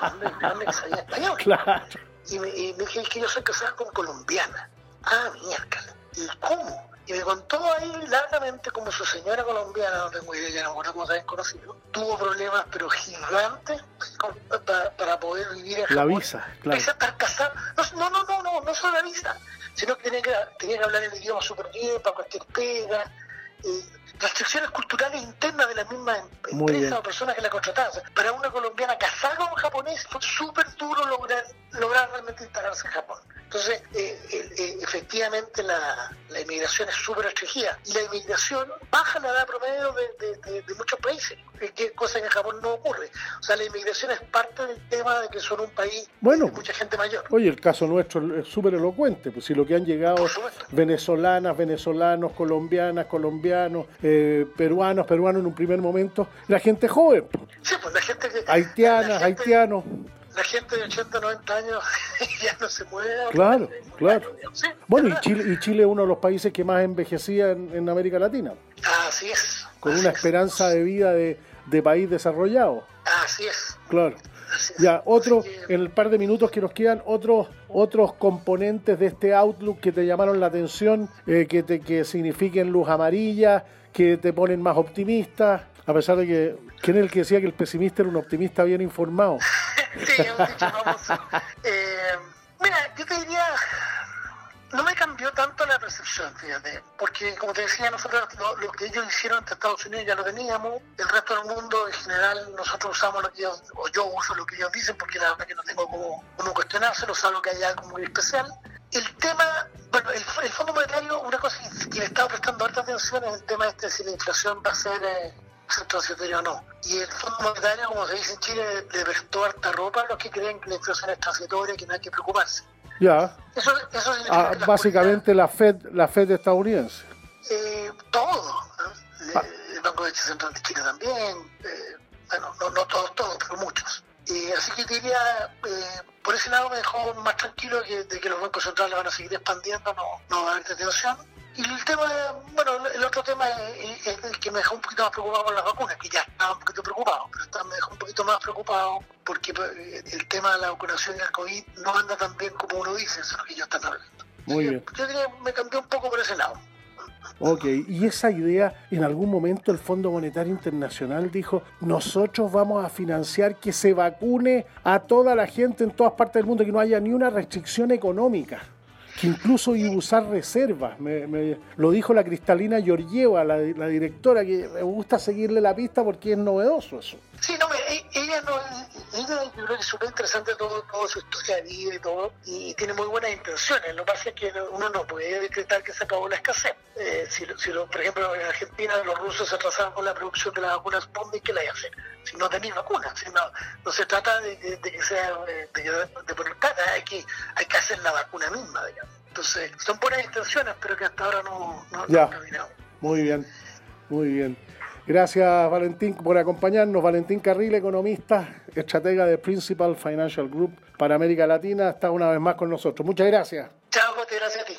dónde, de sabía español? Claro. Y me, y me dije, es que yo soy casada con colombiana. Ah, mierda. ¿Y cómo? Y me contó ahí largamente como su señora colombiana, no tengo idea, ya no me acuerdo cómo se habían conocido, tuvo problemas pero gigantes con- para, para poder vivir en La Japón. visa, claro. Pese a estar casada. No, no, no, no, no solo la visa, sino que tenía que, tenía que hablar el idioma súper bien para cualquier pega. eh, restricciones culturales internas de la misma em- empresa o personas que la contrataban. Para una colombiana casada con un japonés fue súper duro lograr, lograr realmente instalarse en Japón. Entonces, eh, eh, efectivamente la, la inmigración es súper restringida y la inmigración baja la edad promedio de, de- de- de muchos países, eh, que cosa que en Japón no ocurre. O sea, la inmigración es parte del tema de que son un país Bueno. de mucha gente mayor. Oye, el caso nuestro es súper elocuente, pues si lo que han llegado venezolanas, venezolanos, colombianas, colombianos, eh, peruanos, peruanos en un primer momento, la gente joven, Sí, pues la gente que... haitianas, haitianos, La gente de 80, 90 años ya no se mueve. claro, claro. Sí, Bueno, y Chile, y Chile es uno de los países que más envejecía en, en América Latina, Así es, con una esperanza de vida de, de país desarrollado, así es. claro. Ya, otro, en el par de minutos que nos quedan, otros otros componentes de este Outlook que te llamaron la atención, eh, que, te, que signifiquen luz amarilla, que te ponen más optimista, a pesar de que, ¿quién es el que decía que el pesimista era un optimista bien informado? Sí, un dicho famoso. Eh, mira, yo te diría, no me cambió tanto la percepción, fíjate, porque como te decía, nosotros lo, que ellos hicieron ante Estados Unidos ya lo teníamos, el resto del mundo en general nosotros usamos lo que ellos, o yo uso lo que ellos dicen, porque la verdad que no tengo como, como cuestionárselo, salvo que haya algo muy especial. El tema, bueno, el, el Fondo Monetario, una cosa que, le estaba prestando harta atención es el tema este de si la inflación va a ser... eh, ser transitorio o no. Y el Fondo Monetario, como se dice en Chile, le prestó harta ropa a los que creen que la inflación es transitoria y que no hay que preocuparse. Ya, Eso, eso significa ah, las básicamente la Fed, la Fed estadounidense. eh, todo. ¿no? El, el Banco de Central de Chile también. eh, bueno, no, no todos, todos, pero muchos. Eh, así que diría, eh, por ese lado me dejó más tranquilo que, de que los bancos centrales van a seguir expandiendo, no, no va a haber detención. Y el tema, bueno, el otro tema es, es el que me dejó un poquito más preocupado por las vacunas, que ya estaba un poquito preocupado, pero está- me dejó un poquito más preocupado porque eh, el tema de la vacunación y el COVID no anda tan bien como uno dice, eso es lo que ellos están hablando. Muy bien. Yo diría, me cambió un poco por ese lado. Ok, y esa idea, en algún momento el Fondo Monetario Internacional dijo, nosotros vamos a financiar que se vacune a toda la gente en todas partes del mundo, que no haya ni una restricción económica, que incluso iba a usar reservas. Me- me- lo dijo la Cristalina Georgieva, la, directora, que me gusta seguirle la pista porque es novedoso eso. Sí, no, e- ella no, ella yo creo que es súper interesante todo, toda su historia de y todo, y tiene muy buenas intenciones. Lo que pasa es que uno no puede decretar que se acabó la escasez. Eh, si, si lo- por ejemplo, en Argentina los rusos se atrasaron con la producción de las vacunas Sputnik, ¿qué le hacer? Si no tenéis vacunas, si no, no se trata de, de que sea eh, de, de poner plata, hay que, hay que hacer la vacuna misma, digamos. Entonces, son buenas intenciones, pero que hasta ahora no, no, no Ya. han caminado. Muy bien, muy bien. Gracias Valentín por acompañarnos. Valentín Carril, economista, estratega de Principal Financial Group para América Latina, está una vez más con nosotros. Muchas gracias. Chao, gracias a ti.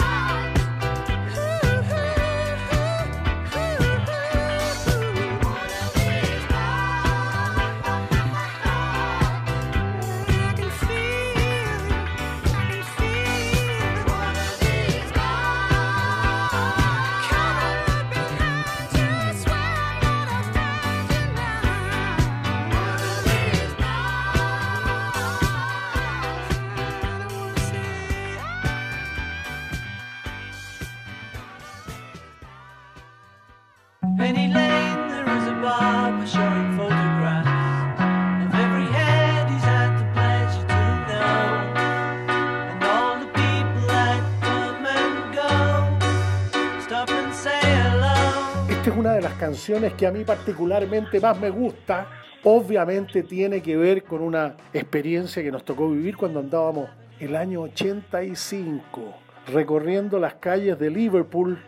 Las canciones que a mí particularmente más me gusta. Obviamente tiene que ver con una experiencia que nos tocó vivir cuando andábamos el año 85 recorriendo las calles de Liverpool,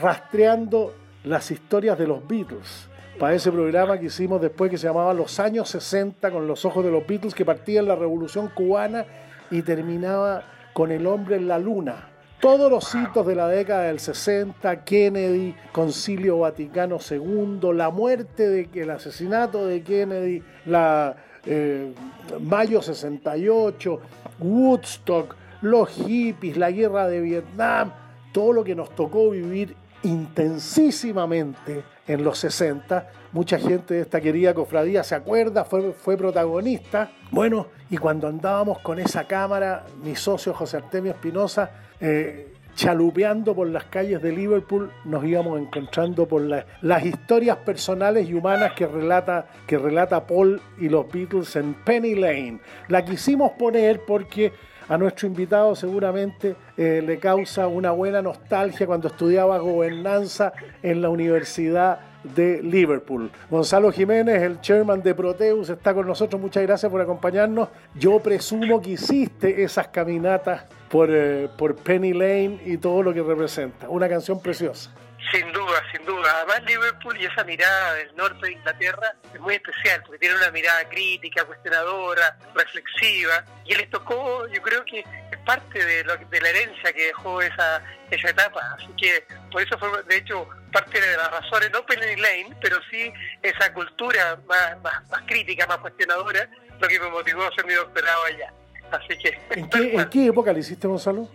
rastreando las historias de los Beatles. Para ese programa que hicimos después que se llamaba Los años 60 con los ojos de los Beatles, que partía en la Revolución Cubana y terminaba con el hombre en la luna. Todos los hitos de la década del 60, Kennedy, Concilio Vaticano II, la muerte, de, el asesinato de Kennedy, la eh, Mayo 68, Woodstock, los hippies, la guerra de Vietnam, todo lo que nos tocó vivir intensísimamente en los 60. Mucha gente de esta querida cofradía se acuerda, fue, fue protagonista. Bueno, y cuando andábamos con esa cámara, mi socio José Artemio Espinosa, eh, chalupeando por las calles de Liverpool, nos íbamos encontrando por la- las historias personales y humanas que relata, que relata Paul y los Beatles en Penny Lane. La quisimos poner porque a nuestro invitado seguramente eh, le causa una buena nostalgia cuando estudiaba gobernanza en la Universidad de Liverpool. Gonzalo Jiménez, el chairman de Proteus, está con nosotros. Muchas gracias por acompañarnos. Yo presumo que hiciste esas caminatas por, eh, por Penny Lane y todo lo que representa. Una canción preciosa. Sin duda, sin duda. Además Liverpool y esa mirada del norte de Inglaterra es muy especial, porque tiene una mirada crítica, cuestionadora, reflexiva, y les tocó, yo creo que es parte de, lo- de la herencia que dejó esa, esa etapa. Así que por eso fue, de hecho, parte de las razones, no Penny Lane, pero sí esa cultura más, más, más crítica, más cuestionadora, lo que me motivó a hacer mi doctorado allá. Así que ¿En qué, en qué época le hiciste, Gonzalo?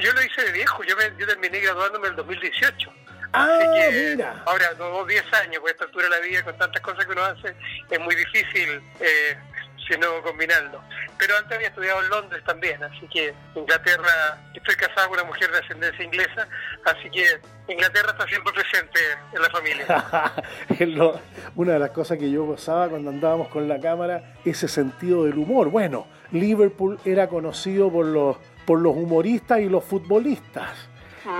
yo lo hice de viejo, yo, me, yo terminé graduándome en el 2018. Ah, Así que, mira. Ahora, no 10 años, con esta altura de la vida, con tantas cosas que uno hace, es muy difícil eh, si no combinarlo. Pero antes había estudiado en Londres también, así que Inglaterra, estoy casado con una mujer de ascendencia inglesa, así que Inglaterra está siempre presente en la familia. Una de las cosas que yo gozaba cuando andábamos con la cámara, ese sentido del humor. Bueno, Liverpool era conocido por los, por los humoristas y los futbolistas.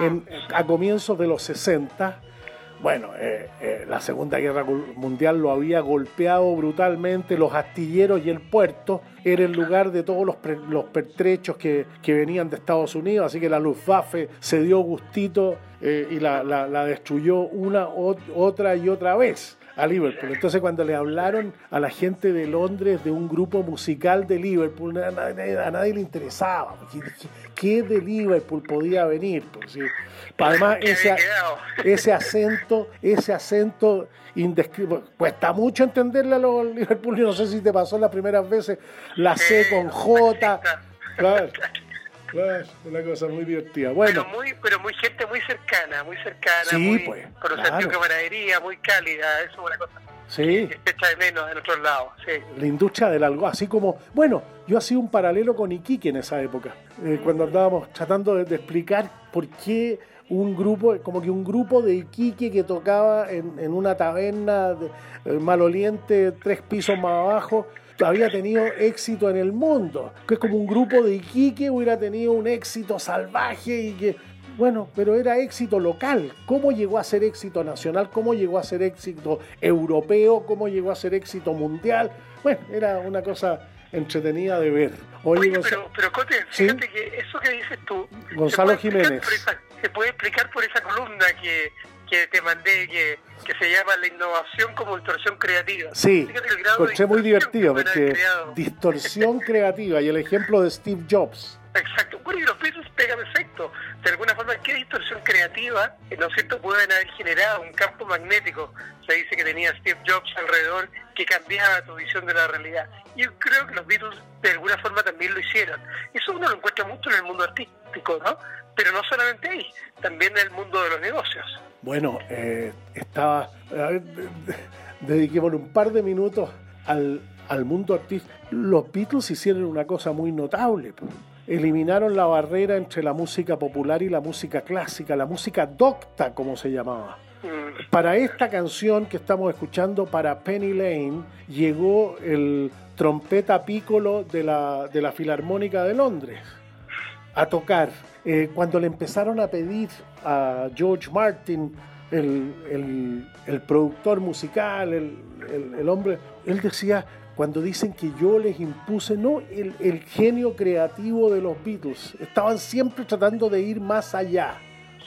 En- a comienzos de los 60, bueno, eh, eh, la Segunda Guerra Mundial lo había golpeado brutalmente, los astilleros y el puerto era el lugar de todos los, pre- los pertrechos que, que venían de Estados Unidos, así que la Luftwaffe se dio gustito eh, y la, la- destruyó una, ot- otra y otra vez a Liverpool. Entonces cuando le hablaron a la gente de Londres de un grupo musical de Liverpool, a nadie, a nadie le interesaba. ¿Qué, de Liverpool podía venir? Pues, sí. Además, ese, ese acento, ese acento indescriptible. Cuesta mucho entenderle a los Liverpool, no sé si te pasó las primeras veces, la C con J. Claro, claro, una cosa muy divertida. Bueno, Pero muy, pero muy gente muy cercana, muy cercana, Sí, muy, pues, con un claro. camaradería, muy cálida, eso es una cosa sí. que se echa de menos en otros lados, sí. la industria del algo, así como, bueno, yo hacía un paralelo con Iquique en esa época, eh, cuando andábamos tratando de, de explicar por qué un grupo, como que un grupo de Iquique que tocaba en, en una taberna de- eh, maloliente tres pisos más abajo, había tenido éxito en el mundo, que es como un grupo de Iquique hubiera tenido un éxito salvaje y que bueno, pero era éxito local. ¿Cómo llegó a ser éxito nacional? ¿Cómo llegó a ser éxito europeo? ¿Cómo llegó a ser éxito mundial? Bueno, era una cosa entretenida de ver. Oye, Pero, pero Cote, ¿Sí? fíjate que eso que dices tú Gonzalo se puede explicar Jiménez. esa- se puede explicar por esa columna que, que te mandé, que, que se llama La innovación como distorsión creativa. Sí, encontré muy divertido porque distorsión creativa y el ejemplo de Steve Jobs. Exacto. Bueno, y los Beatles pegan perfecto. De alguna forma, ¿qué distorsión creativa, eh, no es cierto, pueden haber generado un campo magnético? Se dice que tenía Steve Jobs alrededor que cambiaba tu visión de la realidad. Yo creo que los Beatles de alguna forma también lo hicieron. Eso uno lo encuentra mucho en el mundo artístico, ¿no? Pero no solamente ahí, también en el mundo de los negocios. Bueno, eh, estaba. Dediquémosle un par de minutos al, al mundo artístico. Los Beatles hicieron una cosa muy notable. Eliminaron la barrera entre la música popular y la música clásica, la música docta, como se llamaba. Para esta canción que estamos escuchando, para Penny Lane, llegó el trompeta piccolo de la, de la Filarmónica de Londres a tocar. Eh, cuando le empezaron a pedir a George Martin, el, el- el productor musical, el, el- el hombre, él decía, cuando dicen que yo les impuse, no, el, el genio creativo de los Beatles. Estaban siempre tratando de ir más allá.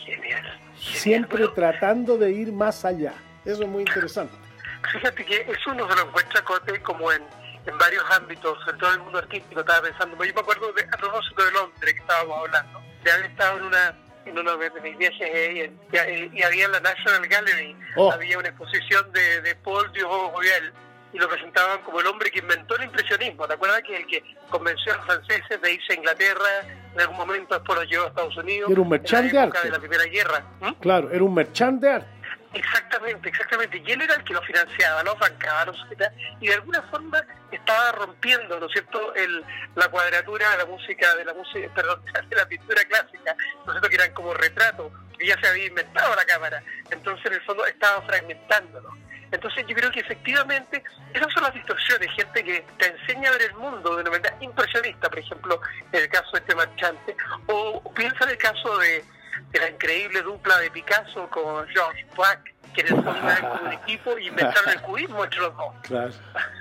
Genial. Siempre tratando de ir más allá. Eso es muy interesante. Fíjate que eso uno se lo encuentra como en, en varios ámbitos, en todo el mundo artístico, estaba pensando. Yo me acuerdo de, a propósito de Londres que estábamos hablando, de haber estado en una en uno de mis viajes en- y, y había en la National Gallery, Oh. había una exposición de, de Paul Dubois y lo presentaban como el hombre que inventó el impresionismo. ¿Te acuerdas que el que convenció a los franceses de irse a Inglaterra, en algún momento después los llevó a Estados Unidos? Era un merchant de arte. de la Primera Guerra. ¿Mm? Claro, era un merchant de arte. Exactamente, exactamente. Y él era el que lo financiaba, lo bancaba, tal. Y de alguna forma estaba rompiendo, ¿no es cierto?, el, la cuadratura de la música, de la música, perdón, de la pintura clásica, ¿no es cierto?, que eran como retratos, que ya se había inventado la cámara. Entonces, en el fondo, estaba fragmentándolo. Entonces, yo creo que efectivamente esas son las distorsiones, gente que te enseña a ver el mundo de una manera impresionista, por ejemplo, en el caso de este marchante, o piensa en el caso de, de la increíble dupla de Picasso con George Braque, que en el fondo eran como un equipo y inventaron el cubismo entre los dos. Claro.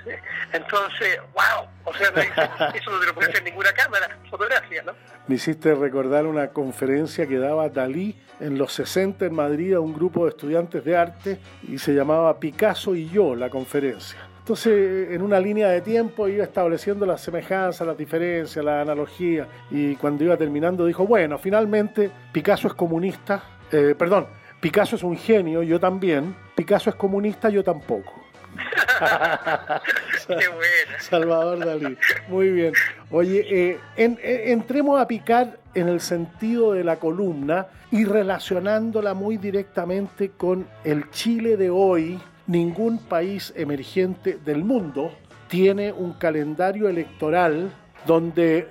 Entonces, wow, o sea, no eso no te lo puede hacer ninguna cámara, fotografía, ¿no? Me hiciste recordar una conferencia que daba Dalí en los 60 en Madrid a un grupo de estudiantes de arte y se llamaba Picasso y yo la conferencia. Entonces, en una línea de tiempo iba estableciendo las semejanzas, las diferencias, la analogía y cuando iba terminando dijo, bueno, finalmente Picasso es comunista, eh, perdón, Picasso es un genio, yo también, Picasso es comunista, yo tampoco. Qué buena. Salvador Dalí. Muy bien. Oye, eh, en- en- entremos a picar en el sentido de la columna y relacionándola muy directamente con el Chile de hoy. Ningún país emergente del mundo tiene un calendario electoral donde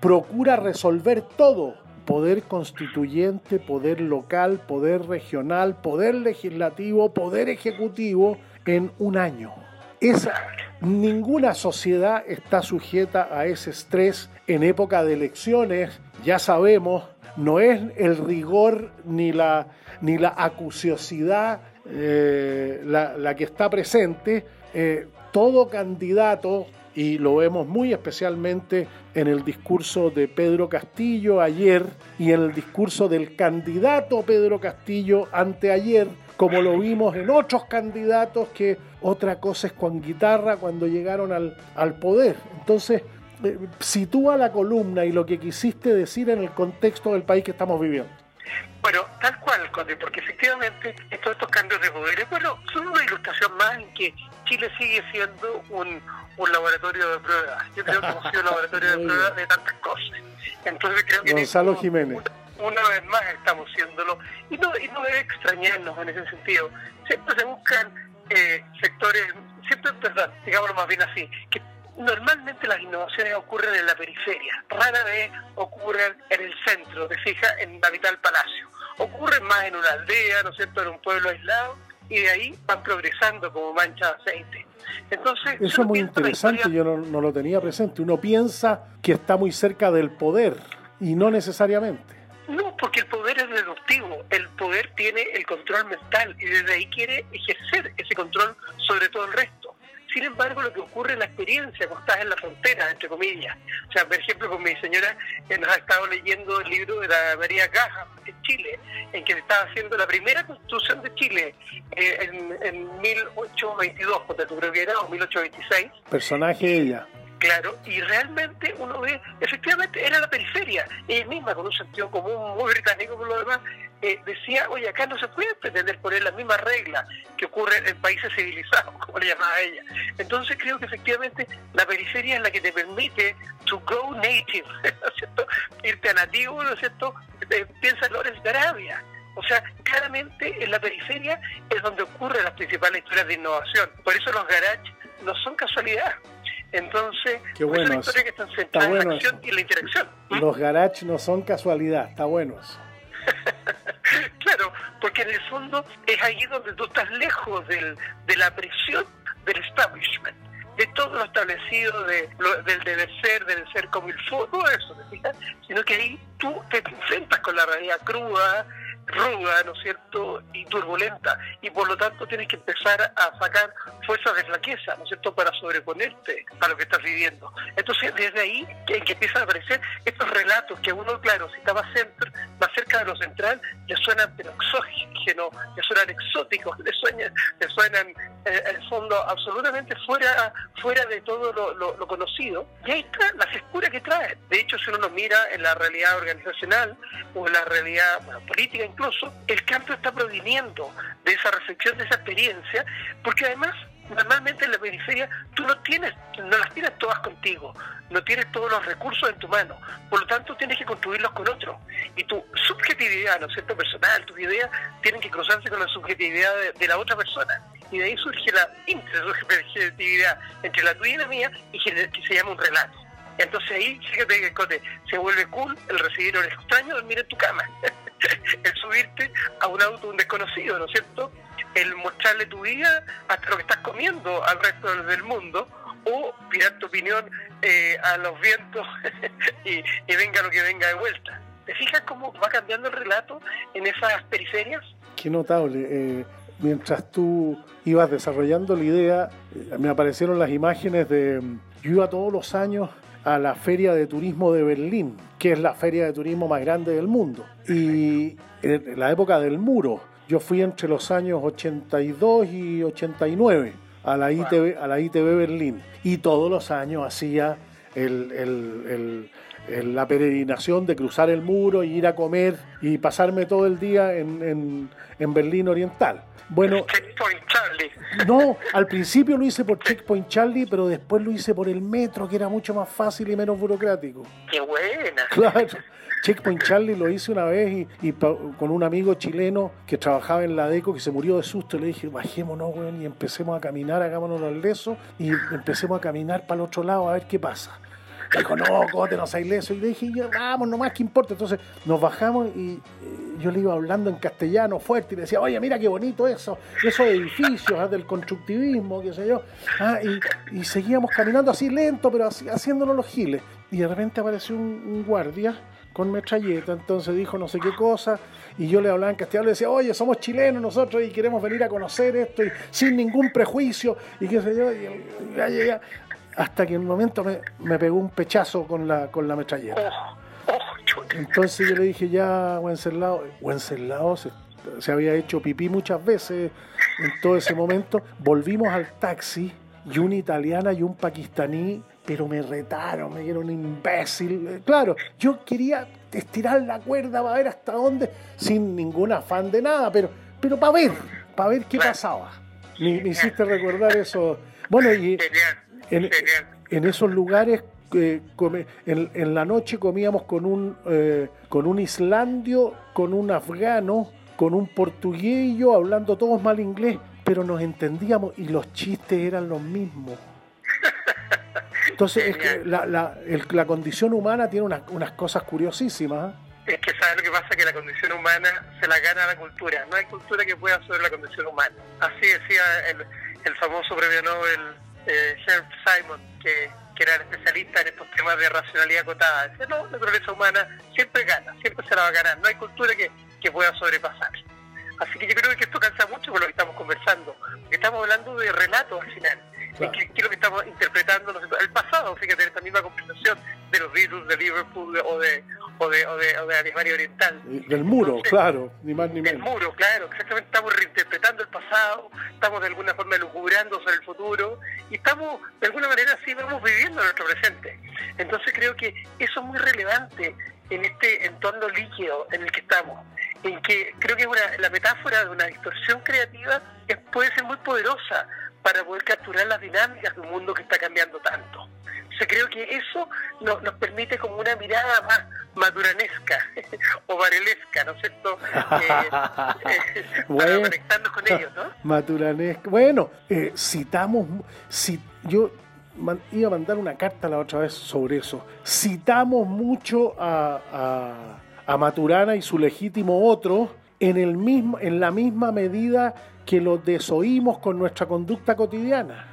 procura resolver todo. Poder constituyente, poder local, poder regional, poder legislativo, poder ejecutivo en un año. Esa, ninguna sociedad está sujeta a ese estrés en época de elecciones, ya sabemos, no es el rigor ni la, ni la acuciosidad eh, la, que está presente. Eh, todo candidato, y lo vemos muy especialmente en el discurso de Pedro Castillo ayer y en el discurso del candidato Pedro Castillo anteayer, como lo vimos en otros candidatos que otra cosa es con guitarra cuando llegaron al, al poder. Entonces, eh, sitúa la columna y lo que quisiste decir en el contexto del país que estamos viviendo. Bueno, tal cual, Conde, porque efectivamente estos, estos cambios de poderes, bueno, son una ilustración más en que Chile sigue siendo un, un laboratorio de pruebas. Yo creo que hemos sido un laboratorio de pruebas de tantas cosas. Entonces creo que Gonzalo Jiménez. una vez más estamos siéndolo. Y no, y no debe extrañarnos en ese sentido. Siempre se buscan eh, sectores, siempre, perdón, digámoslo más bien así, que normalmente las innovaciones ocurren en la periferia, rara vez ocurren en el centro, te fijas, en la vital palacio. Ocurren más en una aldea, ¿no es cierto?, en un pueblo aislado, y de ahí van progresando como mancha de aceite. Entonces, Eso es muy interesante, yo no, no lo tenía presente. Uno piensa que está muy cerca del poder y no necesariamente. No, porque el poder es deductivo. El poder tiene el control mental y desde ahí quiere ejercer ese control sobre todo el resto. Sin embargo, lo que ocurre en la experiencia cuando estás en la frontera, entre comillas. O sea, por ejemplo, con mi señora eh, nos ha estado leyendo el libro de la María Caja en Chile, en que se estaba haciendo la primera constitución de Chile eh, en, en 1822, porque tú creo que era, o 1826. Personaje ella. Claro, y realmente uno ve, efectivamente era la periferia, ella misma con un sentido común muy británico por lo demás, eh, decía, oye, acá no se puede pretender poner las mismas reglas que ocurren en países civilizados, como le llamaba ella. Entonces creo que efectivamente la periferia es la que te permite to go native, ¿no es cierto? Irte a nativo, ¿no es cierto? Eh, piensa en Lawrence de Arabia. O sea, claramente en la periferia es donde ocurren las principales historias de innovación. Por eso los garage no son casualidad. Entonces, Qué pues, bueno son eso. historias que están Está centradas en bueno la acción eso. y en la interacción. Los garage no son casualidad, está bueno eso. Claro, porque en el fondo es ahí donde tú estás lejos del, de la presión del establishment, de todo lo establecido, de, lo- del deber ser, del ser como el fútbol, todo eso, ¿te fijas? Sino que ahí tú te enfrentas con la realidad cruda, ruda, ¿no es cierto?, y turbulenta, y por lo tanto tienes que empezar a sacar fuerzas de flaqueza, ¿no es cierto?, para sobreponerte a lo que estás viviendo. Entonces, desde ahí que, que empiezan a aparecer estos relatos que uno, claro, si más, centro, más cerca de lo central, le suenan pero exógenos, le suenan exóticos, le, sueñan, le suenan, eh, en el fondo, absolutamente fuera, fuera de todo lo, lo- lo conocido. Y ahí está la frescura que trae. De hecho, si uno lo mira en la realidad organizacional o en la realidad bueno, política incluso, el cambio está proviniendo de esa reflexión, de esa experiencia, porque además normalmente en la periferia tú no tienes, no las tienes todas contigo, no tienes todos los recursos en tu mano, por lo tanto tienes que construirlos con otros. Y tu subjetividad, ¿no es cierto?, personal, tus ideas tienen que cruzarse con la subjetividad de, la otra persona. Y de ahí surge la intersubjetividad entre la tuya y la mía, y que se llama un relato. Entonces ahí, fíjate que se vuelve cool el recibir a un extraño dormir en tu cama, el subirte a un auto un desconocido, ¿no es cierto? El mostrarle tu vida hasta lo que estás comiendo al resto del mundo, o tirar tu opinión eh, a los vientos y, y venga lo que venga de vuelta. ¿Te fijas cómo va cambiando el relato en esas periferias? Qué notable. eh, mientras tú ibas desarrollando la idea, eh, me aparecieron las imágenes de... Yo iba todos los años a la Feria de Turismo de Berlín, que es la feria de turismo más grande del mundo. Y en la época del muro, yo fui entre los años 82 y 89 a la ITV, a la ITV Berlín. Y todos los años hacía el- el- la peregrinación de cruzar el muro y ir a comer y pasarme todo el día en, en- en Berlín Oriental. Bueno, Checkpoint Charlie. no, al principio lo hice por Checkpoint Charlie, pero después lo hice por el metro, que era mucho más fácil y menos burocrático. ¡Qué buena! Claro. Checkpoint Charlie lo hice una vez y, y pa- con un amigo chileno que trabajaba en la DECO que se murió de susto. Le dije, bajémonos, weón, y empecemos a caminar, hagámonos al leso y empecemos a caminar para el otro lado a ver qué pasa. Dijo, no, cote, no seas leso. Y le dije, "Ya, vamos, nomás, ¿qué importa? Entonces nos bajamos y eh, yo le iba hablando en castellano fuerte y le decía, oye, mira qué bonito eso, esos edificios ah, del constructivismo, qué sé yo. Ah, y, y seguíamos caminando así lento, pero así, haciéndonos los giles. Y de repente apareció un, guardia con metralleta, entonces dijo no sé qué cosa, y yo le hablaba en castellano, le decía, oye, somos chilenos nosotros y queremos venir a conocer esto y sin ningún prejuicio, y qué sé yo, y, y llegué, hasta que en un momento me, me pegó un pechazo con la, con la metralleta. Entonces yo le dije, ya, Wenceslao, Wenceslao se, se había hecho pipí muchas veces en todo ese momento. Volvimos al taxi y una italiana y un pakistaní, pero me retaron, me dieron imbécil. Claro, yo quería estirar la cuerda para ver hasta dónde, sin ningún afán de nada, pero, pero para ver, para ver qué pasaba. Me, me hiciste recordar eso. Bueno, y en, en esos lugares eh, come- en, en la noche comíamos con un eh, con un islandio, con un afgano, con un portugués y yo hablando todos mal inglés, pero nos entendíamos y los chistes eran los mismos. Entonces es que la, la- el- la condición humana tiene unas, unas cosas curiosísimas. ¿eh? Es que sabes lo que pasa, que la condición humana se la gana la cultura. No hay cultura que pueda sobre la condición humana. Así decía el, el famoso premio Nobel eh, Simon, que, que era el especialista en estos temas de racionalidad acotada. Decía, no, la naturaleza humana siempre gana, siempre se la va a ganar. No hay cultura que, que pueda sobrepasar. Así que yo creo que esto cansa mucho con lo que estamos conversando. Porque estamos hablando de relatos al final. Claro. ¿Qué, qué es lo que estamos interpretando? El pasado, fíjate, en esta misma conversación de los Beatles, de Liverpool o de, o de, o de, o de Alemania Oriental. Del muro, claro, ni más ni menos. muro, claro, exactamente. Estamos reinterpretando el pasado, estamos de alguna forma lucubrando sobre el futuro y estamos, de alguna manera, sí vamos viviendo nuestro presente. Entonces creo que eso es muy relevante en este entorno líquido en el que estamos, en que creo que una- la metáfora de una distorsión creativa es- puede ser muy poderosa para poder capturar las dinámicas de un mundo que está cambiando tanto. O sea, creo que eso nos, nos permite como una mirada más maduranesca o varelesca, ¿no es cierto? Eh, eh, para Bueno. conectarnos con ellos, ¿no? Maturanesco. Bueno, eh, citamos, si, yo man- iba a mandar una carta la otra vez sobre eso. Citamos mucho a, a- a Maturana y su legítimo otro en, el mismo, en la misma medida que lo desoímos con nuestra conducta cotidiana.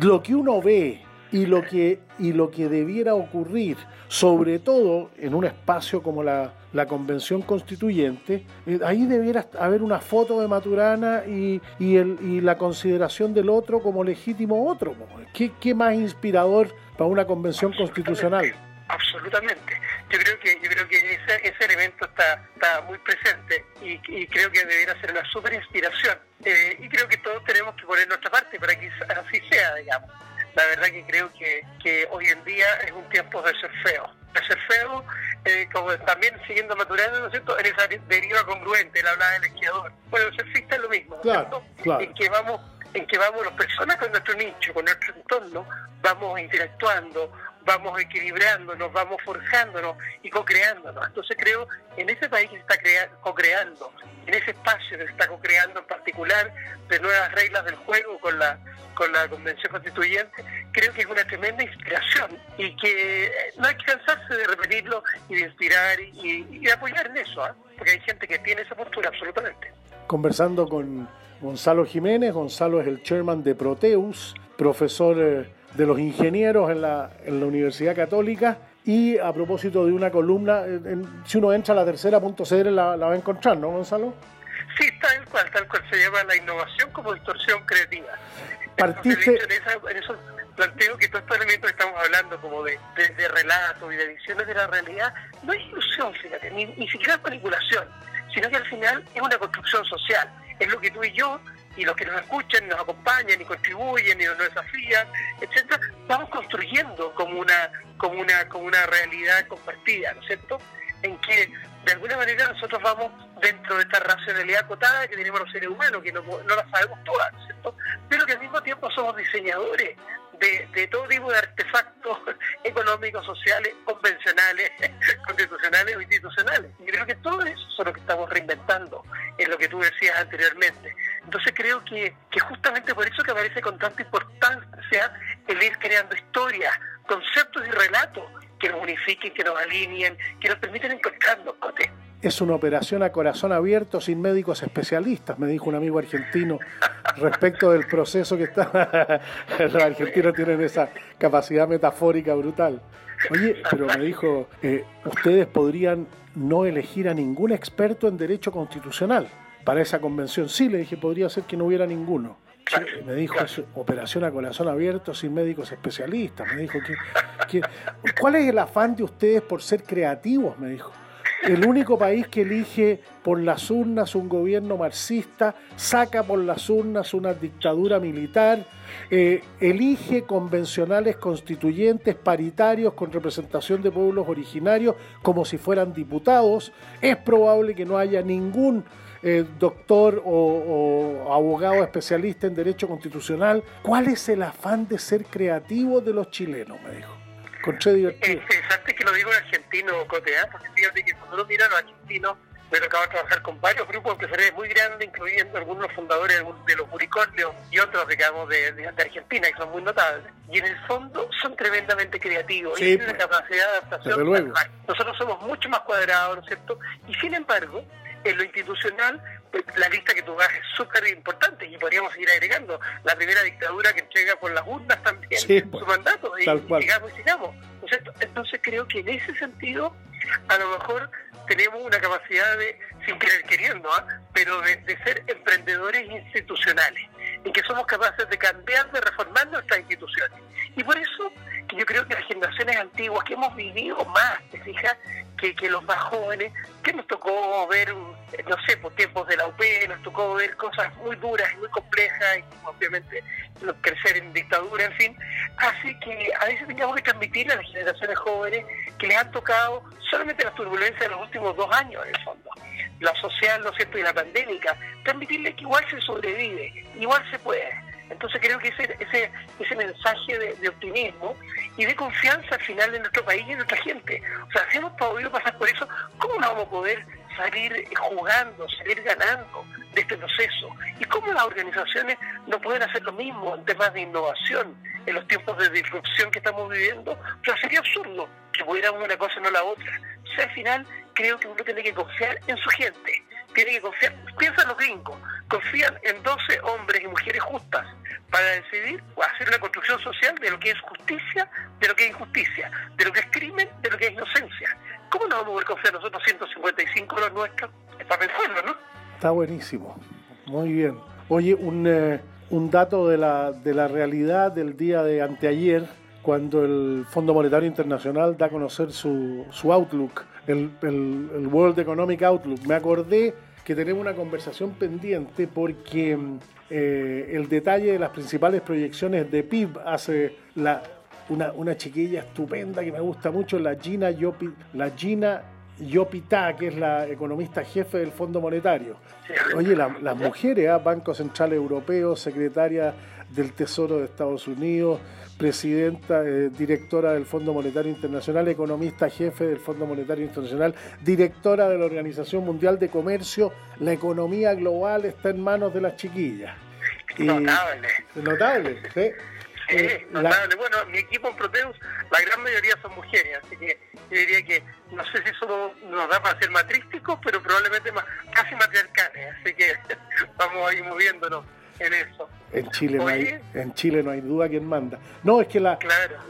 Lo que uno ve y lo que, y lo que debiera ocurrir, sobre todo en un espacio como la, la Convención Constituyente, eh, ahí debiera haber una foto de Maturana y, y, el, y la consideración del otro como legítimo otro. ¿Qué, qué más inspirador para una convención constitucional? Absolutamente. Yo creo que yo creo que ese, ese elemento está, está muy presente y, y creo que debería ser una super inspiración. Eh, y creo que todos tenemos que poner nuestra parte para que así sea, digamos. La verdad que creo que, que hoy en día es un tiempo de ser feo. De ser feo, eh, como también siguiendo Maturana, ¿no es cierto? En esa deriva congruente, él hablaba del esquiador. Bueno, el surfista es lo mismo, ¿no Claro, cierto? claro. En que vamos en que vamos las personas con nuestro nicho, con nuestro entorno, vamos interactuando, vamos equilibrándonos, vamos forjándonos y co-creándonos. Entonces creo, en ese país que se está crea- co-creando, en ese espacio que se está co-creando en particular de nuevas reglas del juego con la con la Convención Constituyente, creo que es una tremenda inspiración y que eh, no hay que cansarse de repetirlo y de inspirar y, apoyar en eso, ¿ah? porque hay gente que tiene esa postura absolutamente. conversando con Gonzalo Jiménez. Gonzalo es el chairman de Proteus, profesor eh, de los ingenieros en la, en la Universidad Católica. Y a propósito de una columna, eh, en- si uno entra a la tercera.cl la, la va a encontrar, ¿no, Gonzalo? Sí, tal cual, tal cual se llama la innovación como distorsión creativa. Partiste, Entonces, de hecho, en, esa- en eso planteo que todos estos elementos que estamos hablando, como de, de, de relato y de visiones de la realidad, no es ilusión, fíjate, ni, ni siquiera es manipulación, sino que al final es una construcción social. Es lo que tú y yo y los que nos escuchan, nos acompañan y contribuyen y nos desafían, etcétera, vamos construyendo como una, como una, como una realidad compartida, ¿no es cierto? En que de alguna manera nosotros vamos dentro de esta racionalidad acotada que tenemos los seres humanos, que no, la sabemos todas, ¿no es cierto? Pero que al mismo tiempo somos diseñadores de, de todo tipo de artefactos económicos, sociales, convencionales, constitucionales o institucionales. Y creo que todo eso es lo que estamos reinventando, en lo que tú decías anteriormente. Entonces creo que, que justamente por eso que aparece con tanta importancia el ir creando historias, conceptos y relatos que nos unifiquen, que nos alineen, que nos permiten encontrarnos, Cote. es una operación a corazón abierto sin médicos especialistas, me dijo un amigo argentino respecto del proceso que está. Los argentinos tienen esa capacidad metafórica brutal. Oye, pero me dijo, eh, ustedes podrían no elegir a ningún experto en derecho constitucional para esa convención. Sí, le dije, podría ser que no hubiera ninguno. Me dijo, es operación a corazón abierto sin médicos especialistas. Me dijo, que, que- ¿cuál es el afán de ustedes por ser creativos? Me dijo. El único país que elige por las urnas un gobierno marxista, saca por las urnas una dictadura militar, eh, elige convencionales constituyentes paritarios con representación de pueblos originarios como si fueran diputados. Es probable que no haya ningún eh, doctor o, o abogado especialista en derecho constitucional. ¿Cuál es el afán de ser creativo de los chilenos? Me dijo. Encontré divertido. Es interesante que lo digo en argentino, Cote, ¿ah? porque fíjate que cuando uno mira a los argentinos, me tocaba trabajar con varios grupos empresariales muy grandes, incluyendo algunos fundadores de los unicornios y otros, digamos, de, de- de Argentina, que son muy notables. Y en el fondo son tremendamente creativos Sí, y tienen pues. una capacidad de adaptación. Nosotros somos mucho más cuadrados, ¿no es cierto? Y sin embargo, en lo institucional, pues, la lista que tú das es súper importante y podríamos seguir agregando. La primera dictadura que entrega por las urnas también Sí, su pues, mandato y, y sigamos y sigamos. ¿no es cierto? Entonces creo que en ese sentido, a lo mejor tenemos una capacidad de, sin querer queriendo, ¿ah? pero de, de ser emprendedores institucionales, y que somos capaces de cambiar, de reformar nuestras instituciones. Y por eso que yo creo que las generaciones antiguas que hemos vivido más, te fijas, que, que los más jóvenes, que nos tocó ver, eh, no sé, por tiempos de la UP, nos tocó ver cosas muy duras y muy complejas, y obviamente crecer en dictadura, en fin, hace que a veces tengamos que transmitirle a las generaciones jóvenes que les han tocado solamente las turbulencias de los últimos dos años, en el fondo, la social, ¿no cierto?, y la pandémica, transmitirles que igual se sobrevive, igual se puede. Entonces creo que ese, ese, ese mensaje de, de optimismo y de confianza al final en nuestro país y en nuestra gente. O sea, si hemos podido pasar por eso, ¿cómo no vamos a poder salir eh, jugando, salir ganando de este proceso? ¿Y cómo las organizaciones no pueden hacer lo mismo en temas de innovación en los tiempos de disrupción que estamos viviendo? O sea, sería absurdo que pudiéramos una cosa y no la otra. O sea, al final creo que uno tiene que confiar en su gente tiene que confiar, piensa en los gringos, confían en 12 hombres para decidir o hacer una construcción social de lo que es justicia, de lo que es injusticia, de lo que es crimen, de lo que es inocencia. ¿Cómo no vamos a confiar nosotros 155 los nuestros? Es para pensarlo, ¿no? Está buenísimo. Muy bien. Oye, un, eh, un dato de la, de la realidad del día de anteayer, cuando el Fondo Monetario Internacional da a conocer su, su outlook, el, el- el World Economic Outlook. Me acordé que tenemos una conversación pendiente porque mm, eh, el detalle de las principales proyecciones de PIB hace la, una, una chiquilla estupenda que me gusta mucho, la Gina, Yopi, la Gina Yopita, que es la economista jefe del Fondo Monetario. Oye, la- las mujeres, ¿ah? Banco Central Europeo, secretaria del Tesoro de Estados Unidos, presidenta, eh, directora del Fondo Monetario Internacional, economista jefe del Fondo Monetario Internacional, directora de la Organización Mundial de Comercio, la economía global está en manos de las chiquillas. Y- Notable. Notable, ¿sí? Sí, Eh, la- notable. Bueno, mi equipo en Proteus, la gran mayoría son mujeres, así que yo diría que no sé si eso nos da para ser matrísticos, pero probablemente más, casi matriarcales, así que vamos a ir moviéndonos en eso. En Chile, no hay, en Chile no hay duda quién manda. No, es que la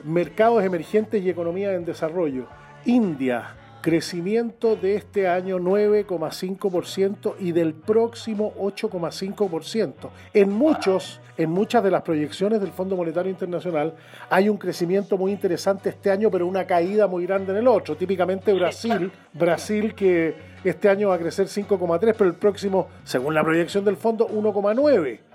mercados emergentes y economía en desarrollo. India, crecimiento de este año 9,5% y del próximo 8,5%. En muchos, en muchas de las proyecciones del Fondo Monetario Internacional hay un crecimiento muy interesante este año, pero una caída muy grande en el otro. Típicamente Brasil, Brasil que este año va a crecer 5,3, pero el próximo, según la proyección del fondo, 1,9.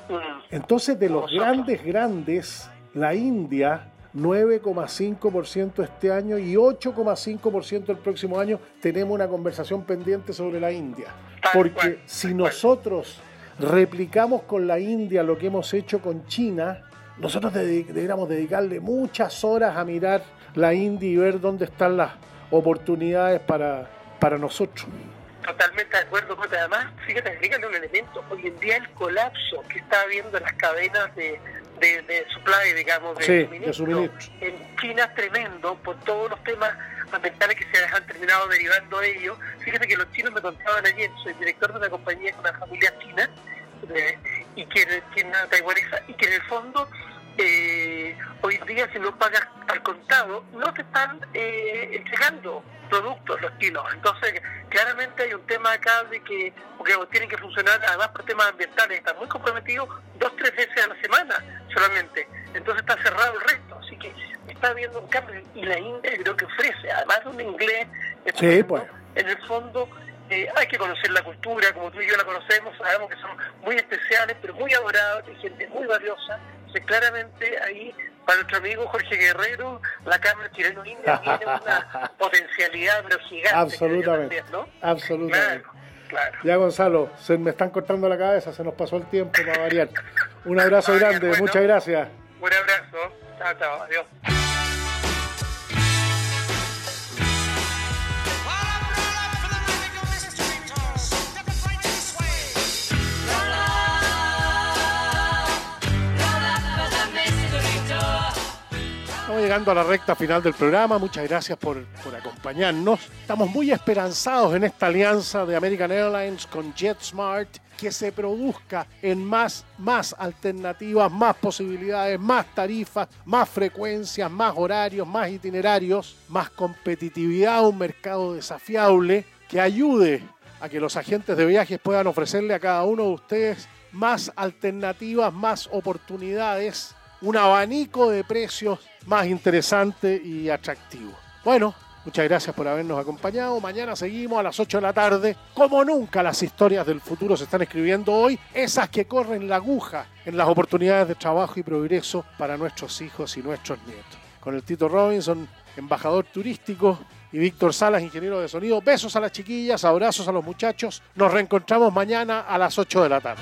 Entonces, de los grandes, grandes, la India, 9,5% este año y 8,5% el próximo año, tenemos una conversación pendiente sobre la India. Porque si nosotros replicamos con la India lo que hemos hecho con China, nosotros deberíamos dedicarle muchas horas a mirar la India y ver dónde están las oportunidades para, para nosotros. Totalmente de acuerdo, Cote. Además, fíjate, explícale un elemento. Hoy en día el colapso que está habiendo en las cadenas de, de, de supply, digamos, de, Sí, de suministro, suministro. en China es tremendo por todos los temas ambientales que se han terminado derivando de ello. Fíjate que los chinos me contaban ayer, soy director de una compañía con una familia china, eh, y que, que una taiwanesa, y que en el fondo eh, hoy en día si no pagas al contado, no te están eh, entregando productos los chinos. Entonces, claramente hay un tema acá de que, porque tienen que funcionar, además por temas ambientales, están muy comprometidos dos, tres veces a la semana solamente. Entonces está cerrado el resto. Así que está habiendo un cambio. Y la India creo que ofrece, además de un inglés, Sí, pues. en el fondo eh, hay que conocer la cultura, como tú y yo la conocemos, sabemos que son muy especiales, pero muy adorados, gente muy valiosa. Entonces, claramente ahí, para nuestro amigo Jorge Guerrero, la Cámara Chileno-India tiene una potencialidad, pero gigante. Absolutamente. también, ¿no? Absolutamente. Claro. Ya, Gonzalo, se me están cortando la cabeza, se nos pasó el tiempo para variar. Un abrazo grande, muchas gracias. Un abrazo. Chao, chao. Adiós. Estamos llegando a la recta final del programa. Muchas gracias por, por acompañarnos. Estamos muy esperanzados en esta alianza de American Airlines con JetSmart que se produzca en más, más alternativas, más posibilidades, más tarifas, más frecuencias, más horarios, más itinerarios, más competitividad, un mercado desafiable que ayude a que los agentes de viajes puedan ofrecerle a cada uno de ustedes más alternativas, más oportunidades, un abanico de precios más interesante y atractivo. Bueno, muchas gracias por habernos acompañado. Mañana seguimos a las 8 de la tarde. Como nunca las historias del futuro se están escribiendo hoy, esas que corren la aguja en las oportunidades de trabajo y progreso para nuestros hijos y nuestros nietos. Con el Tito Robinson, embajador turístico, y Víctor Salas, ingeniero de sonido. Besos a las chiquillas, abrazos a los muchachos. Nos reencontramos mañana a las 8 de la tarde.